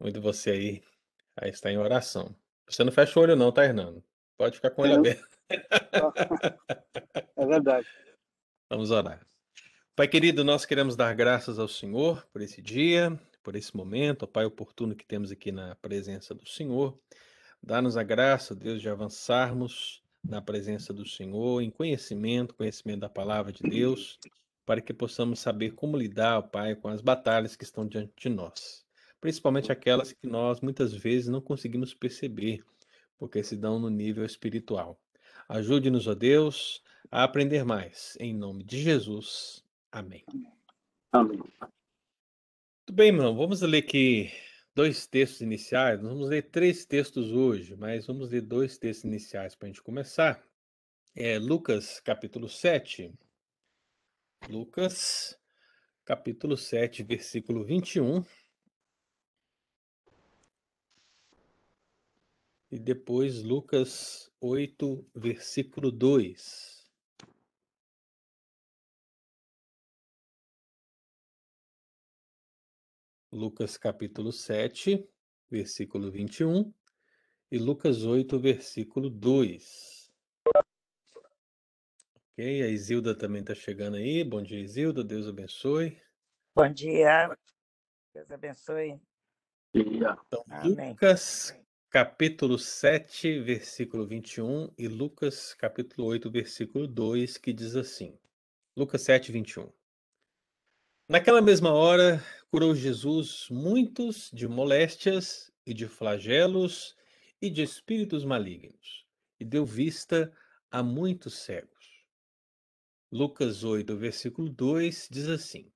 Muito você aí, aí está em oração. Você não fecha o olho não, tá, Hernando? Pode ficar com o olho Eu? aberto. É verdade. Vamos orar. Pai querido, nós queremos dar graças ao Senhor por esse dia, por esse momento, ó Pai oportuno que temos aqui na presença do Senhor. Dá-nos a graça, Deus, de avançarmos na presença do Senhor, em conhecimento, conhecimento da palavra de Deus, para que possamos saber como lidar, ó Pai, com as batalhas que estão diante de nós, principalmente aquelas que nós muitas vezes não conseguimos perceber, porque se dão no nível espiritual. Ajude-nos, ó Deus, a aprender mais, em nome de Jesus. Amém. Amém. Muito bem, irmão. Vamos ler aqui dois textos iniciais. Nós vamos ler três textos hoje, mas vamos ler dois textos iniciais para a gente começar. É Lucas, capítulo 7. Lucas, capítulo 7, versículo 21. E depois Lucas 8, versículo 2. Lucas capítulo 7, versículo 21 e Lucas 8, versículo 2. Ok, a Isilda também está chegando aí. Bom dia, Isilda. Deus abençoe. Bom dia. Deus abençoe. Então, Amém. Lucas capítulo 7, versículo 21 e Lucas capítulo 8, versículo 2, que diz assim. Lucas 7, 21. Naquela mesma hora, curou Jesus muitos de moléstias e de flagelos e de espíritos malignos, e deu vista a muitos cegos. Lucas 8, versículo 2 diz assim: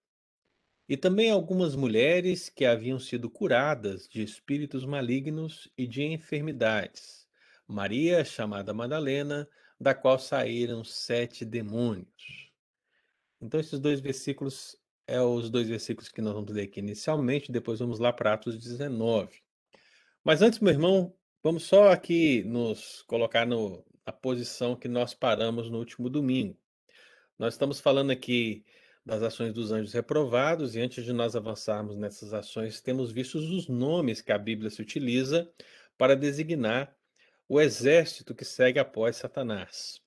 E também algumas mulheres que haviam sido curadas de espíritos malignos e de enfermidades. Maria, chamada Madalena, da qual saíram sete demônios. Então, esses dois versículos é os dois versículos que nós vamos ler aqui inicialmente, depois vamos lá para Atos 19. Mas antes, meu irmão, vamos só aqui nos colocar no, na posição que nós paramos no último domingo. Nós estamos falando aqui das ações dos anjos reprovados, e antes de nós avançarmos nessas ações, temos visto os nomes que a Bíblia se utiliza para designar o exército que segue após Satanás.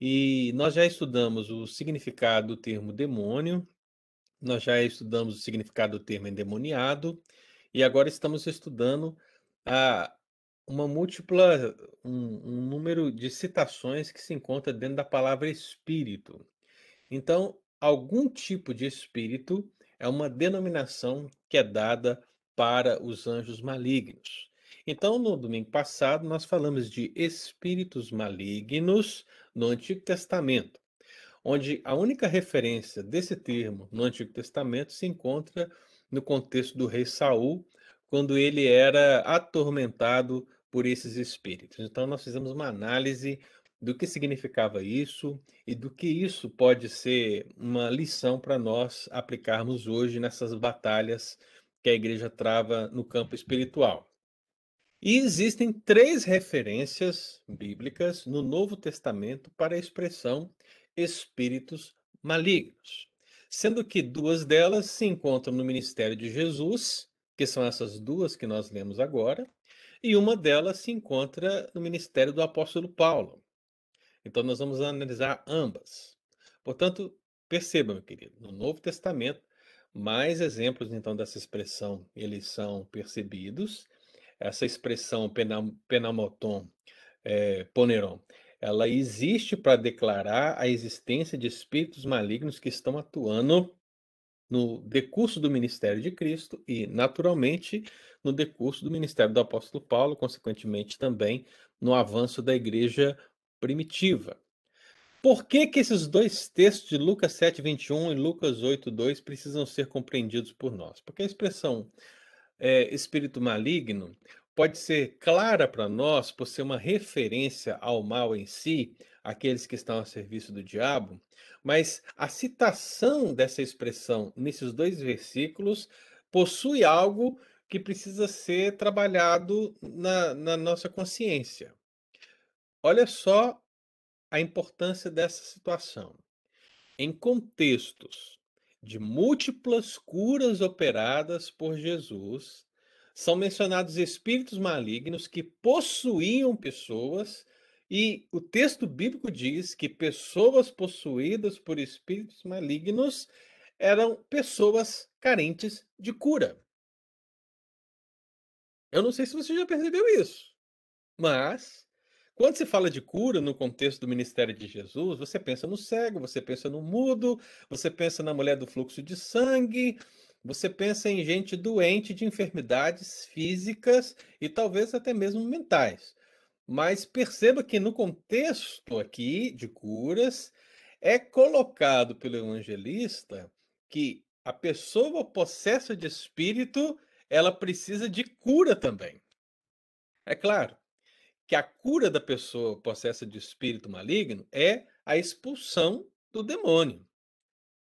E nós já estudamos o significado do termo demônio, nós já estudamos o significado do termo endemoniado e agora estamos estudando a, uma múltipla, um, um número de citações que se encontra dentro da palavra espírito. Então, algum tipo de espírito é uma denominação que é dada para os anjos malignos. Então, no domingo passado, nós falamos de espíritos malignos no Antigo Testamento onde a única referência desse termo no Antigo Testamento se encontra no contexto do rei Saul, quando ele era atormentado por esses espíritos. Então nós fizemos uma análise do que significava isso e do que isso pode ser uma lição para nós aplicarmos hoje nessas batalhas que a igreja trava no campo espiritual. E existem três referências bíblicas no Novo Testamento para a expressão espíritos malignos, sendo que duas delas se encontram no ministério de Jesus, que são essas duas que nós lemos agora, e uma delas se encontra no ministério do apóstolo Paulo. Então nós vamos analisar ambas. Portanto, perceba, meu querido, no Novo Testamento, mais exemplos então dessa expressão, eles são percebidos. Essa expressão penam, penamoton, é, poneron, ela existe para declarar a existência de espíritos malignos que estão atuando no decurso do ministério de Cristo e, naturalmente, no decurso do ministério do apóstolo Paulo, consequentemente também no avanço da igreja primitiva. Por que, que esses dois textos de Lucas 7, 21 e Lucas 8, 2 precisam ser compreendidos por nós? Porque a expressão é, espírito maligno pode ser clara para nós por ser uma referência ao mal em si, aqueles que estão a serviço do diabo, mas a citação dessa expressão nesses dois versículos possui algo que precisa ser trabalhado na, na nossa consciência. Olha só a importância dessa situação. Em contextos de múltiplas curas operadas por Jesus, são mencionados espíritos malignos que possuíam pessoas, e o texto bíblico diz que pessoas possuídas por espíritos malignos eram pessoas carentes de cura. Eu não sei se você já percebeu isso, mas quando se fala de cura no contexto do ministério de Jesus, você pensa no cego, você pensa no mudo, você pensa na mulher do fluxo de sangue, você pensa em gente doente de enfermidades físicas e talvez até mesmo mentais. Mas perceba que no contexto aqui de curas, é colocado pelo evangelista que a pessoa possessa de espírito, ela precisa de cura também. É claro que a cura da pessoa possessa de espírito maligno é a expulsão do demônio.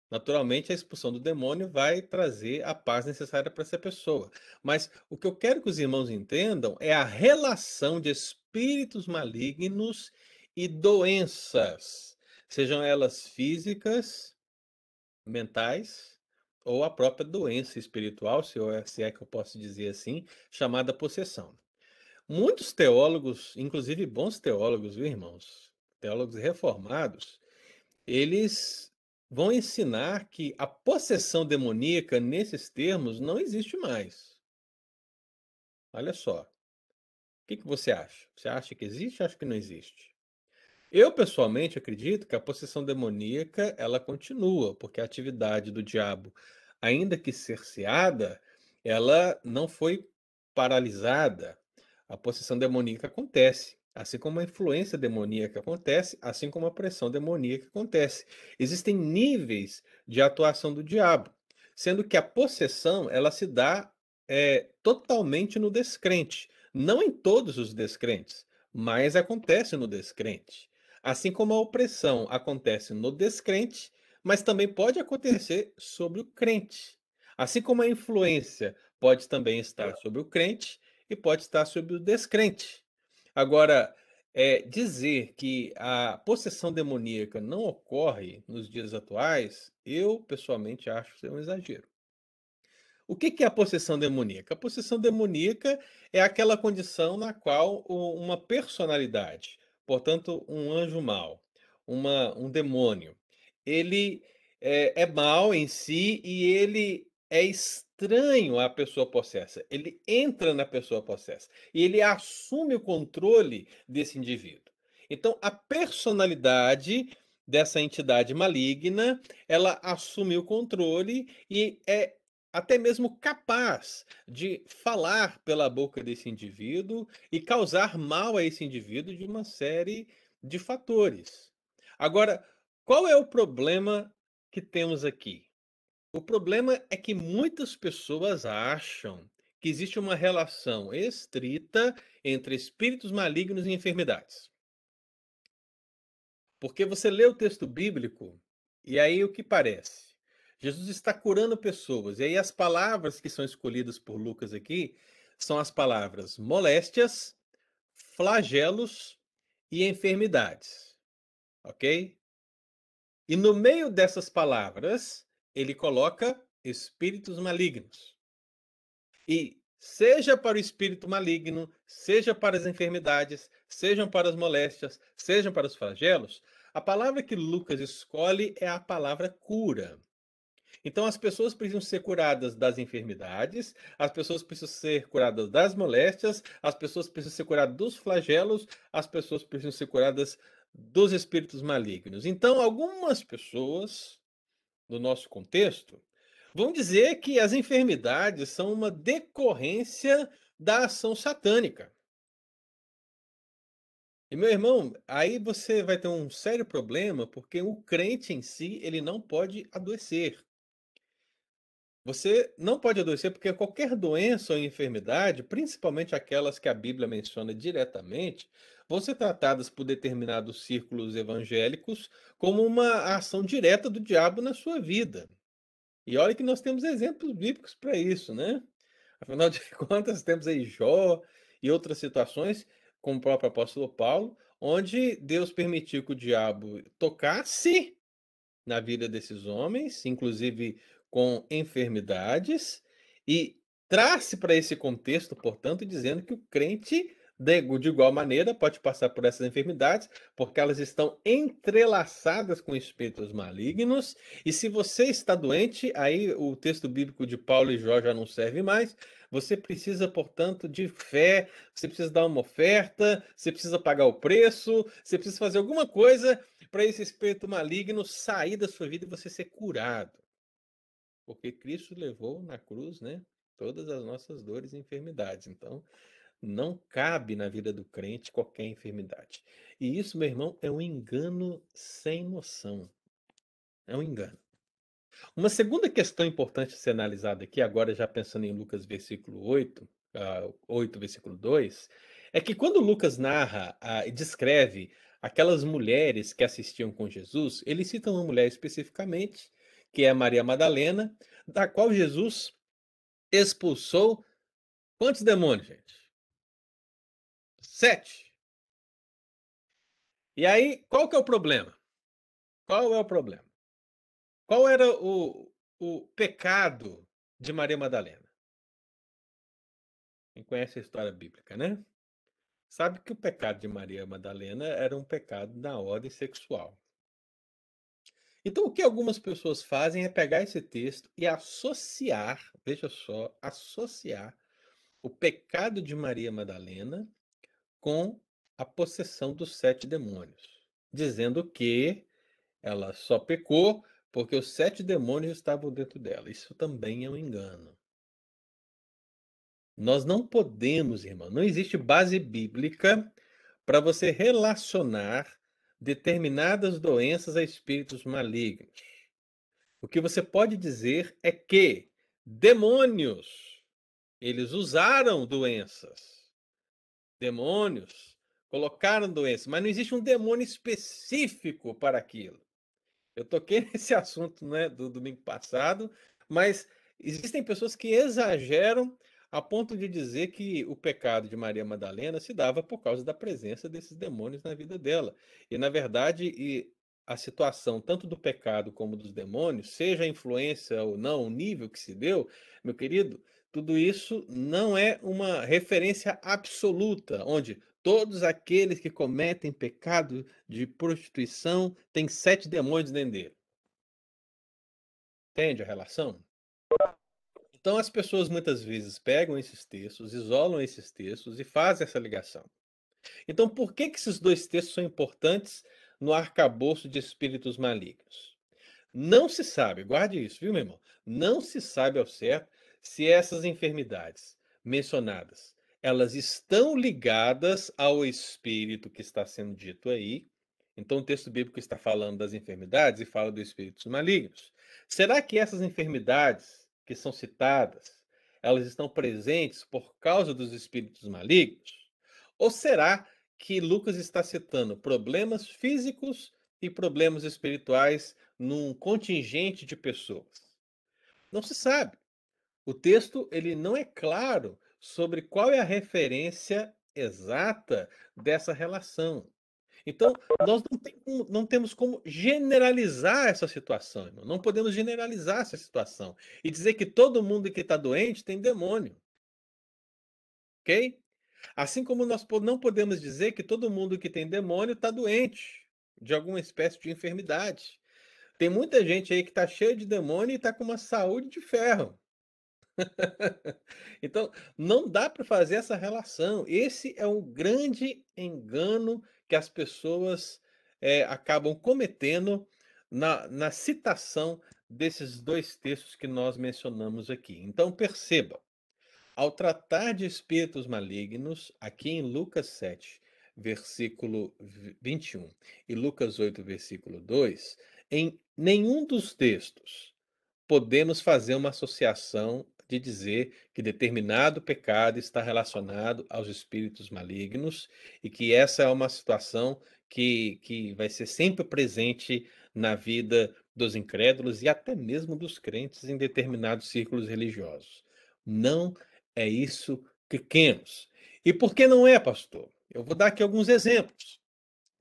Naturalmente, a expulsão do demônio vai trazer a paz necessária para essa pessoa. Mas o que eu quero que os irmãos entendam é a relação de espíritos malignos e doenças, sejam elas físicas, mentais ou a própria doença espiritual, se é, que eu posso dizer assim, chamada possessão. Muitos teólogos, inclusive bons teólogos, viu, irmãos? Teólogos reformados, eles vão ensinar que a possessão demoníaca, nesses termos, não existe mais. Olha só. O que, que você acha? Você acha que existe acha que não existe? Eu pessoalmente acredito que a possessão demoníaca ela continua, porque a atividade do diabo, ainda que cerceada, ela não foi paralisada. A possessão demoníaca acontece, assim como a influência demoníaca acontece, assim como a pressão demoníaca acontece. Existem níveis de atuação do diabo, sendo que a possessão ela se dá é, totalmente no descrente, não em todos os descrentes, mas acontece no descrente. Assim como a opressão acontece no descrente, mas também pode acontecer sobre o crente. Assim como a influência pode também estar sobre o crente e pode estar sobre o descrente. Agora, é, dizer que a possessão demoníaca não ocorre nos dias atuais, eu pessoalmente acho ser um exagero. O que é a possessão demoníaca? A possessão demoníaca é aquela condição na qual uma personalidade, portanto, um anjo mau, uma, um demônio. Ele é, é mau em si e ele é estranho à pessoa possessa. Ele entra na pessoa possessa e ele assume o controle desse indivíduo. Então, a personalidade dessa entidade maligna, ela assume o controle e é até mesmo capaz de falar pela boca desse indivíduo e causar mal a esse indivíduo de uma série de fatores. Agora, qual é o problema que temos aqui? O problema é que muitas pessoas acham que existe uma relação estrita entre espíritos malignos e enfermidades. Porque você lê o texto bíblico e aí o que parece? Jesus está curando pessoas. E aí as palavras que são escolhidas por Lucas aqui são as palavras moléstias, flagelos e enfermidades. OK? E no meio dessas palavras, ele coloca espíritos malignos. E seja para o espírito maligno, seja para as enfermidades, sejam para as moléstias, sejam para os flagelos, a palavra que Lucas escolhe é a palavra cura. Então, as pessoas precisam ser curadas das enfermidades, as pessoas precisam ser curadas das moléstias, as pessoas precisam ser curadas dos flagelos, as pessoas precisam ser curadas dos espíritos malignos. Então, algumas pessoas, no nosso contexto, vão dizer que as enfermidades são uma decorrência da ação satânica. E meu irmão, aí você vai ter um sério problema, porque o crente em si, ele não pode adoecer. Você não pode adoecer, porque qualquer doença ou enfermidade, principalmente aquelas que a Bíblia menciona diretamente, vão ser tratadas por determinados círculos evangélicos como uma ação direta do diabo na sua vida. E olha que nós temos exemplos bíblicos para isso, né? Afinal de contas, temos aí Jó e outras situações, como o próprio apóstolo Paulo, onde Deus permitiu que o diabo tocasse na vida desses homens, inclusive com enfermidades, e traz para esse contexto, portanto, dizendo que o crente de, de igual maneira pode passar por essas enfermidades, porque elas estão entrelaçadas com espíritos malignos. E se você está doente, aí o texto bíblico de Paulo e Jó já não serve mais. Você precisa, portanto, de fé, você precisa dar uma oferta, você precisa pagar o preço, você precisa fazer alguma coisa para esse espírito maligno sair da sua vida e você ser curado. Porque Cristo levou na cruz, né, todas as nossas dores e enfermidades. Então, não cabe na vida do crente qualquer enfermidade. E isso, meu irmão, é um engano sem noção. É um engano. Uma segunda questão importante a ser analisada aqui, agora já pensando em Lucas versículo 8, uh, 8 versículo 2, é que quando Lucas narra uh, e descreve aquelas mulheres que assistiam com Jesus, ele cita uma mulher especificamente, que é Maria Madalena, da qual Jesus expulsou quantos demônios, gente? Sete. E aí, qual que é o problema? Qual é o problema? Qual era o, o pecado de Maria Madalena? Quem conhece a história bíblica, né? Sabe que o pecado de Maria Madalena era um pecado na ordem sexual. Então, o que algumas pessoas fazem é pegar esse texto e associar, veja só, associar o pecado de Maria Madalena com a possessão dos sete demônios, dizendo que ela só pecou porque os sete demônios estavam dentro dela. Isso também é um engano. Nós não podemos, irmão, não existe base bíblica para você relacionar determinadas doenças a espíritos malignos. O que você pode dizer é que demônios, eles usaram doenças demônios colocaram doença, mas não existe um demônio específico para aquilo. Eu toquei nesse assunto né, do domingo passado, mas existem pessoas que exageram a ponto de dizer que o pecado de Maria Madalena se dava por causa da presença desses demônios na vida dela. E, na verdade, e a situação tanto do pecado como dos demônios, seja a influência ou não, o nível que se deu, meu querido, tudo isso não é uma referência absoluta, onde todos aqueles que cometem pecado de prostituição têm sete demônios dentro dele. Entende a relação? Então as pessoas muitas vezes pegam esses textos, isolam esses textos e fazem essa ligação. Então por que, que esses dois textos são importantes no arcabouço de espíritos malignos? Não se sabe, guarde isso, viu, meu irmão? Não se sabe ao certo se essas enfermidades mencionadas, elas estão ligadas ao espírito que está sendo dito aí. Então o texto bíblico está falando das enfermidades e fala dos espíritos malignos. Será que essas enfermidades que são citadas, elas estão presentes por causa dos espíritos malignos? Ou será que Lucas está citando problemas físicos e problemas espirituais num contingente de pessoas? Não se sabe. O texto ele não é claro sobre qual é a referência exata dessa relação. Então, nós não, tem, não, temos como generalizar essa situação, irmão. não podemos generalizar essa situação e dizer que todo mundo que está doente tem demônio. Ok? Assim como nós não podemos dizer que todo mundo que tem demônio está doente de alguma espécie de enfermidade. Tem muita gente aí que está cheia de demônio e está com uma saúde de ferro. então, não dá para fazer essa relação. Esse é um grande engano que as pessoas é, acabam cometendo na, na citação desses dois textos que nós mencionamos aqui. Então, perceba, ao tratar de espíritos malignos, aqui em Lucas 7, versículo 21 e Lucas 8, versículo 2, em nenhum dos textos podemos fazer uma associação de dizer que determinado pecado está relacionado aos espíritos malignos e que essa é uma situação que, que vai ser sempre presente na vida dos incrédulos e até mesmo dos crentes em determinados círculos religiosos. Não é isso que queremos. E por que não é, pastor? Eu vou dar aqui alguns exemplos.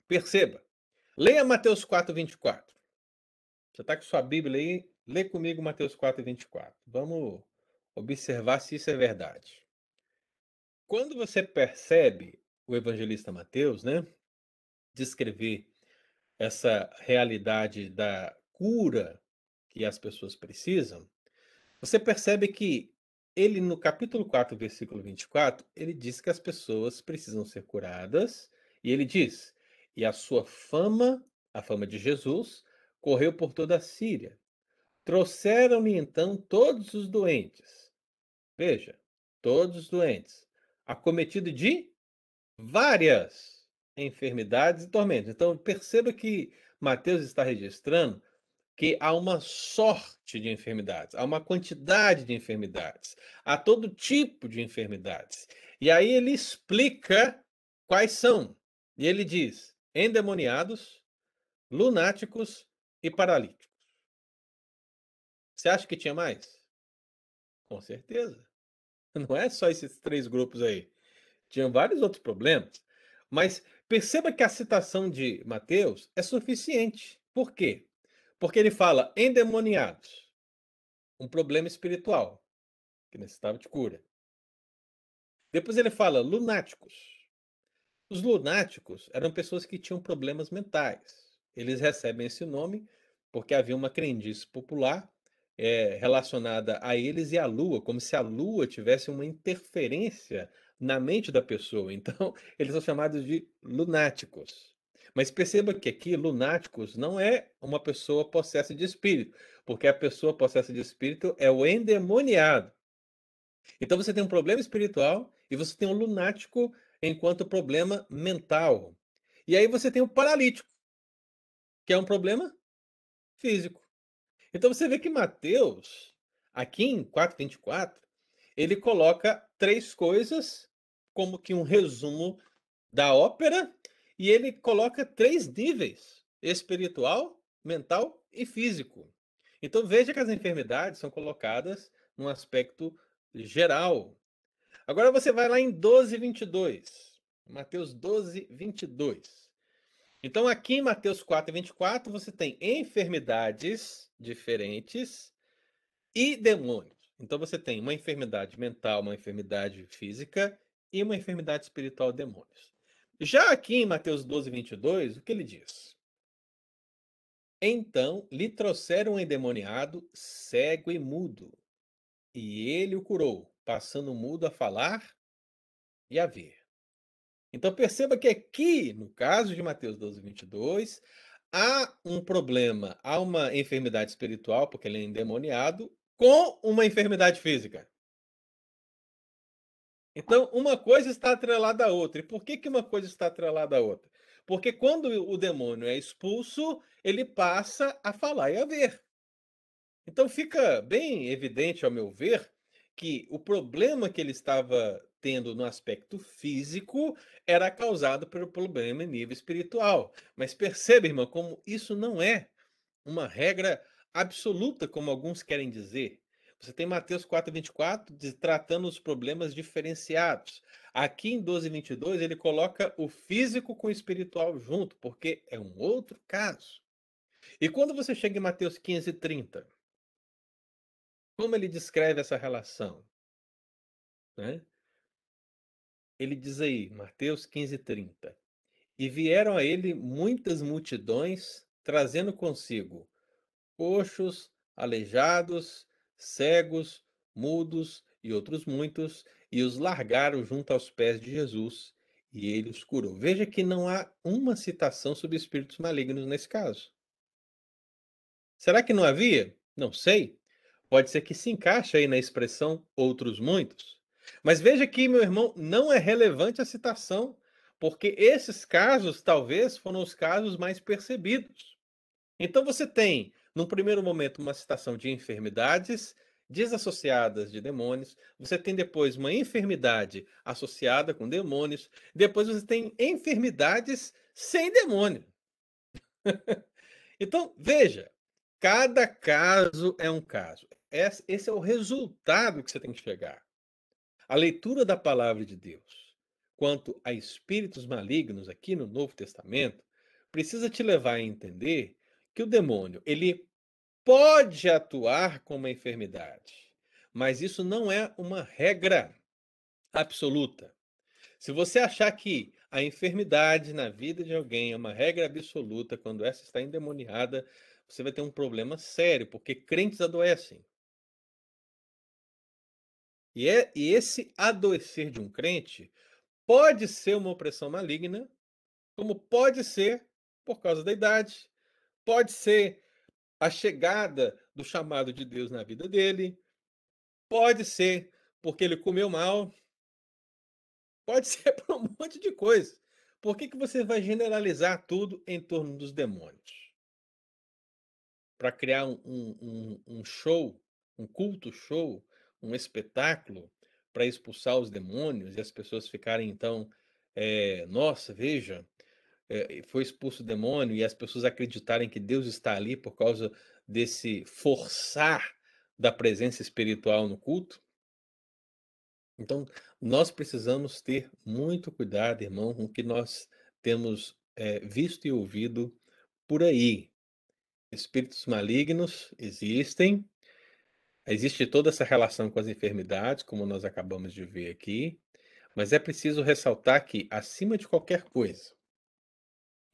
Perceba. Leia Mateus 4, 24. Você está com sua Bíblia aí? Lê comigo Mateus 4, 24. Vamos observar se isso é verdade. Quando você percebe o evangelista Mateus, né, descrever essa realidade da cura que as pessoas precisam, você percebe que ele, no capítulo 4, versículo 24, ele diz que as pessoas precisam ser curadas, e ele diz: E a sua fama, a fama de Jesus, correu por toda a Síria. Trouxeram-lhe então todos os doentes. Veja, todos os doentes, acometido de várias enfermidades e tormentos. Então, perceba que Mateus está registrando que há uma sorte de enfermidades, há uma quantidade de enfermidades, há todo tipo de enfermidades. E aí ele explica quais são. E ele diz: endemoniados, lunáticos e paralíticos. Você acha que tinha mais? Com certeza. Não é só esses três grupos aí. Tinham vários outros problemas. Mas perceba que a citação de Mateus é suficiente. Por quê? Porque ele fala endemoniados, um problema espiritual que necessitava de cura. Depois ele fala lunáticos. Os lunáticos eram pessoas que tinham problemas mentais. Eles recebem esse nome porque havia uma crendice popular é, relacionada a eles e à lua, como se a lua tivesse uma interferência na mente da pessoa. Então, eles são chamados de lunáticos. Mas perceba que aqui lunáticos não é uma pessoa possessa de espírito, porque a pessoa possessa de espírito é o endemoniado. Então você tem um problema espiritual e você tem um lunático enquanto problema mental. E aí você tem o paralítico, que é um problema físico. Então você vê que Mateus, aqui em 4:24, ele coloca três coisas como que um resumo da ópera e ele coloca três níveis: espiritual, mental e físico. Então veja que as enfermidades são colocadas num aspecto geral. Agora você vai lá em 12, 22. Mateus 12, 22. Então aqui em Mateus 4, 24, você tem enfermidades diferentes e demônios. Então você tem uma enfermidade mental, uma enfermidade física e uma enfermidade espiritual, demônios. Já aqui em Mateus 12, 22, o que ele diz? Então lhe trouxeram um endemoniado, cego e mudo, e ele o curou, passando o mudo a falar e a ver. Então perceba que aqui, no caso de Mateus 12, 22, há um problema, há uma enfermidade espiritual, porque ele é endemoniado, com uma enfermidade física. Então, uma coisa está atrelada à outra. E por que, que uma coisa está atrelada à outra? Porque quando o demônio é expulso, ele passa a falar e a ver. Então fica bem evidente, ao meu ver, que o problema que ele estava tendo no aspecto físico era causado pelo problema em nível espiritual. Mas perceba, irmão, como isso não é uma regra absoluta, como alguns querem dizer. Você tem Mateus 4:24 tratando os problemas diferenciados. Aqui em 12:22 ele coloca o físico com o espiritual junto, porque é um outro caso. E quando você chega em Mateus 15:30, como ele descreve essa relação? Né? Ele diz aí, Mateus 15:30, e vieram a ele muitas multidões, trazendo consigo coxos, aleijados, cegos, mudos e outros muitos, e os largaram junto aos pés de Jesus, e ele os curou. Veja que não há uma citação sobre espíritos malignos nesse caso. Será que não havia? Não sei. Pode ser que se encaixe aí na expressão outros muitos. Mas veja que, meu irmão, não é relevante a citação, porque esses casos talvez foram os casos mais percebidos. Então você tem num primeiro momento, uma citação de enfermidades desassociadas de demônios. Você tem depois uma enfermidade associada com demônios. Depois você tem enfermidades sem demônio. então, veja, cada caso é um caso. Esse é o resultado que você tem que chegar. A leitura da palavra de Deus quanto a espíritos malignos aqui no Novo Testamento precisa te levar a entender que o demônio, ele pode atuar com uma enfermidade, mas isso não é uma regra absoluta. Se você achar que a enfermidade na vida de alguém é uma regra absoluta, quando essa está endemoniada, você vai ter um problema sério, porque crentes adoecem. E, é, e esse adoecer de um crente pode ser uma opressão maligna, como pode ser por causa da idade, pode ser a chegada do chamado de Deus na vida dele, pode ser porque ele comeu mal, pode ser por um monte de coisa. Por que, que você vai generalizar tudo em torno dos demônios? Para criar um, um, um show, um culto show, um espetáculo para expulsar os demônios e as pessoas ficarem então, é, nossa, veja, é, foi expulso o demônio e as pessoas acreditarem que Deus está ali por causa desse forçar da presença espiritual no culto. Então, nós precisamos ter muito cuidado, irmão, com o que nós temos é, visto e ouvido por aí. Espíritos malignos existem, Existe toda essa relação com as enfermidades, como nós acabamos de ver aqui, mas é preciso ressaltar que, acima de qualquer coisa,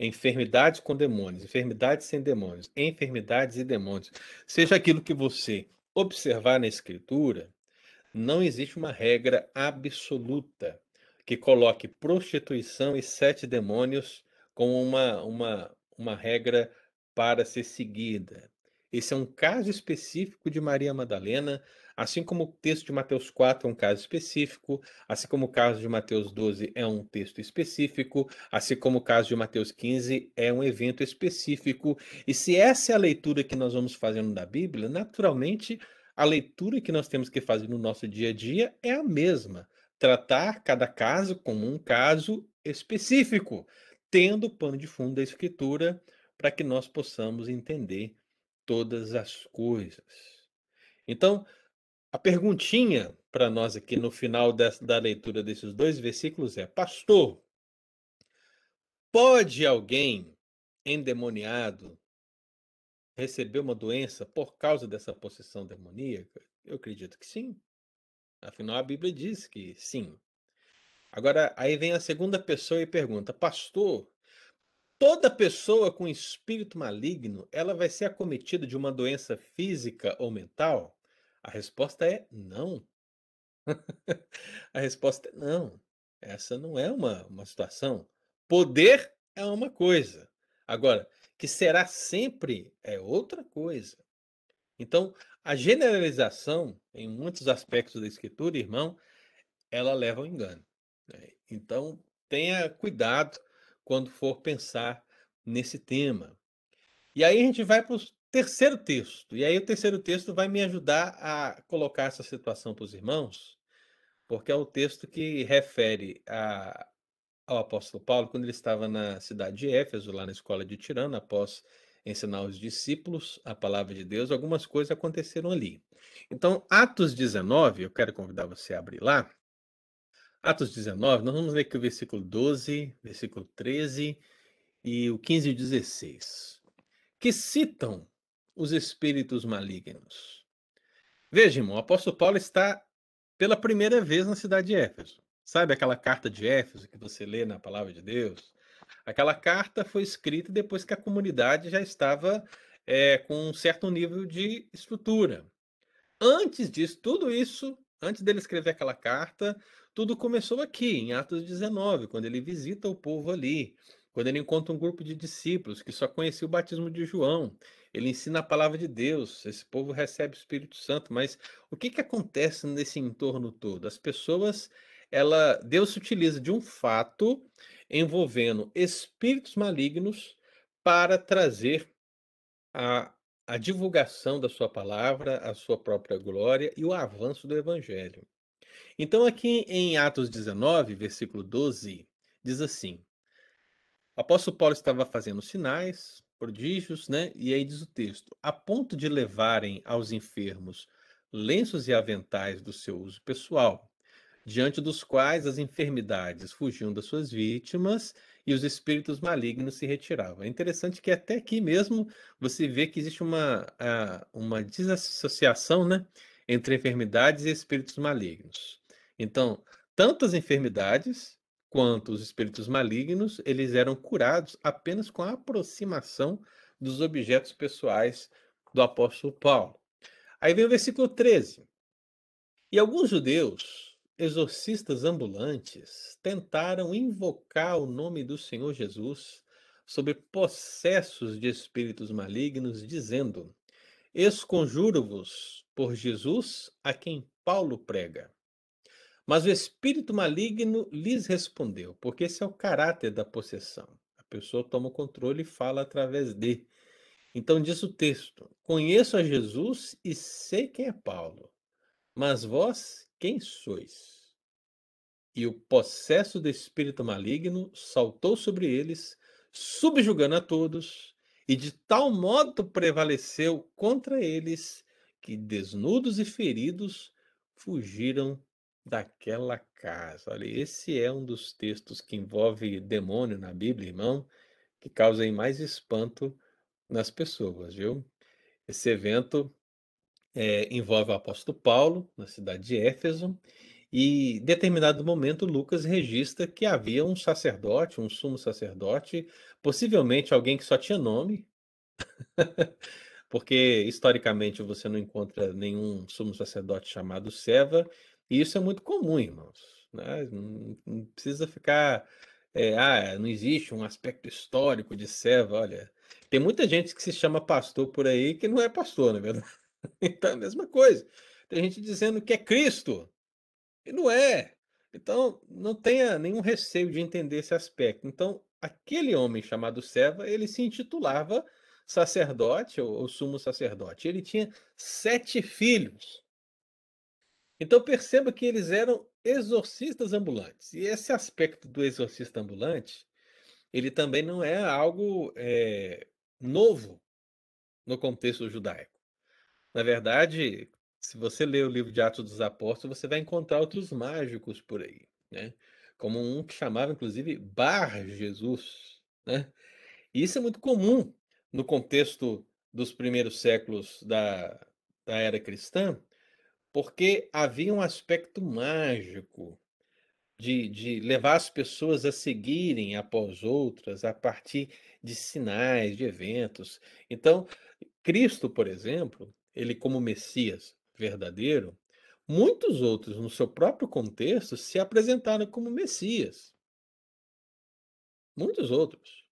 enfermidades com demônios, enfermidades sem demônios, enfermidades e demônios, seja aquilo que você observar na Escritura, não existe uma regra absoluta que coloque prostituição e sete demônios como uma, uma, uma regra para ser seguida. Esse é um caso específico de Maria Madalena, assim como o texto de Mateus 4 é um caso específico, assim como o caso de Mateus 12 é um texto específico, assim como o caso de Mateus 15 é um evento específico. E se essa é a leitura que nós vamos fazendo da Bíblia, naturalmente a leitura que nós temos que fazer no nosso dia a dia é a mesma. Tratar cada caso como um caso específico, tendo o pano de fundo da Escritura para que nós possamos entender todas as coisas. Então, a perguntinha para nós aqui no final dessa, da leitura desses dois versículos é: Pastor, pode alguém endemoniado receber uma doença por causa dessa possessão demoníaca? Eu acredito que sim. Afinal, a Bíblia diz que sim. Agora, aí vem a segunda pessoa e pergunta: Pastor, Toda pessoa com espírito maligno, ela vai ser acometida de uma doença física ou mental? A resposta é não. a resposta é não. Essa não é uma, uma situação. Poder é uma coisa. Agora, que será sempre é outra coisa. Então, a generalização, em muitos aspectos da escritura, irmão, ela leva ao engano. Né? Então, tenha cuidado quando for pensar nesse tema. E aí a gente vai para o terceiro texto. E aí o terceiro texto vai me ajudar a colocar essa situação para os irmãos, porque é o texto que refere a, ao apóstolo Paulo quando ele estava na cidade de Éfeso, lá na escola de Tirano, após ensinar os discípulos a palavra de Deus, algumas coisas aconteceram ali. Então, Atos 19, eu quero convidar você a abrir lá. Atos 19, nós vamos ler aqui o versículo 12, versículo 13 e o 15 e 16, que citam os espíritos malignos. Veja, irmão, o apóstolo Paulo está pela primeira vez na cidade de Éfeso. Sabe aquela carta de Éfeso que você lê na palavra de Deus? Aquela carta foi escrita depois que a comunidade já estava é, com um certo nível de estrutura. Antes disso, tudo isso, antes dele escrever aquela carta, tudo começou aqui, em Atos 19, quando ele visita o povo ali, quando ele encontra um grupo de discípulos que só conhecia o batismo de João. Ele ensina a palavra de Deus, esse povo recebe o Espírito Santo, mas o que, que acontece nesse entorno todo? As pessoas, ela, Deus se utiliza de um fato envolvendo espíritos malignos para trazer a, a divulgação da sua palavra, a sua própria glória e o avanço do evangelho. Então, aqui em Atos 19, versículo 12, diz assim: O apóstolo Paulo estava fazendo sinais, prodígios, né? E aí diz o texto: a ponto de levarem aos enfermos lenços e aventais do seu uso pessoal, diante dos quais as enfermidades fugiam das suas vítimas e os espíritos malignos se retiravam. É interessante que até aqui mesmo você vê que existe uma, uma desassociação né, entre enfermidades e espíritos malignos. Então, tanto as enfermidades quanto os espíritos malignos, eles eram curados apenas com a aproximação dos objetos pessoais do apóstolo Paulo. Aí vem o versículo 13. E alguns judeus, exorcistas ambulantes, tentaram invocar o nome do Senhor Jesus sobre possessos de espíritos malignos, dizendo: Esconjuro-vos por Jesus, a quem Paulo prega. Mas o espírito maligno lhes respondeu, porque esse é o caráter da possessão. A pessoa toma o controle e fala através de. Então diz o texto: Conheço a Jesus e sei quem é Paulo, mas vós quem sois? E o possesso do espírito maligno saltou sobre eles, subjugando a todos, e de tal modo prevaleceu contra eles que, desnudos e feridos, fugiram daquela casa. Olha, esse é um dos textos que envolve demônio na Bíblia, irmão, que causa mais espanto nas pessoas, viu? Esse evento é, envolve o apóstolo Paulo, na cidade de Éfeso, e em determinado momento Lucas registra que havia um sacerdote, um sumo sacerdote, possivelmente alguém que só tinha nome, porque historicamente você não encontra nenhum sumo sacerdote chamado Seva, e isso é muito comum, irmãos. Né? Não, precisa ficar. É, ah, não existe um aspecto histórico de Seva. Olha, tem muita gente que se chama pastor por aí que não é pastor, não é verdade? Então é a mesma coisa. Tem gente dizendo que é Cristo, e não é. Então, não tenha nenhum receio de entender esse aspecto. Então, aquele homem chamado Seva, ele se intitulava sacerdote ou, ou sumo sacerdote. Ele tinha sete filhos. Então perceba que eles eram exorcistas ambulantes. E esse aspecto do exorcista ambulante, ele também não é algo é, novo no contexto judaico. Na verdade, se você ler o livro de Atos dos Apóstolos, você vai encontrar outros mágicos por aí, né? Como um que chamava, inclusive, Bar Jesus, né? E isso é muito comum no contexto dos primeiros séculos da, da era cristã, porque havia um aspecto mágico de, de levar as pessoas a seguirem após outras a partir de sinais, de eventos. Então, Cristo, por exemplo, ele como Messias verdadeiro, muitos outros, no seu próprio contexto, se apresentaram como Messias. Muitos outros.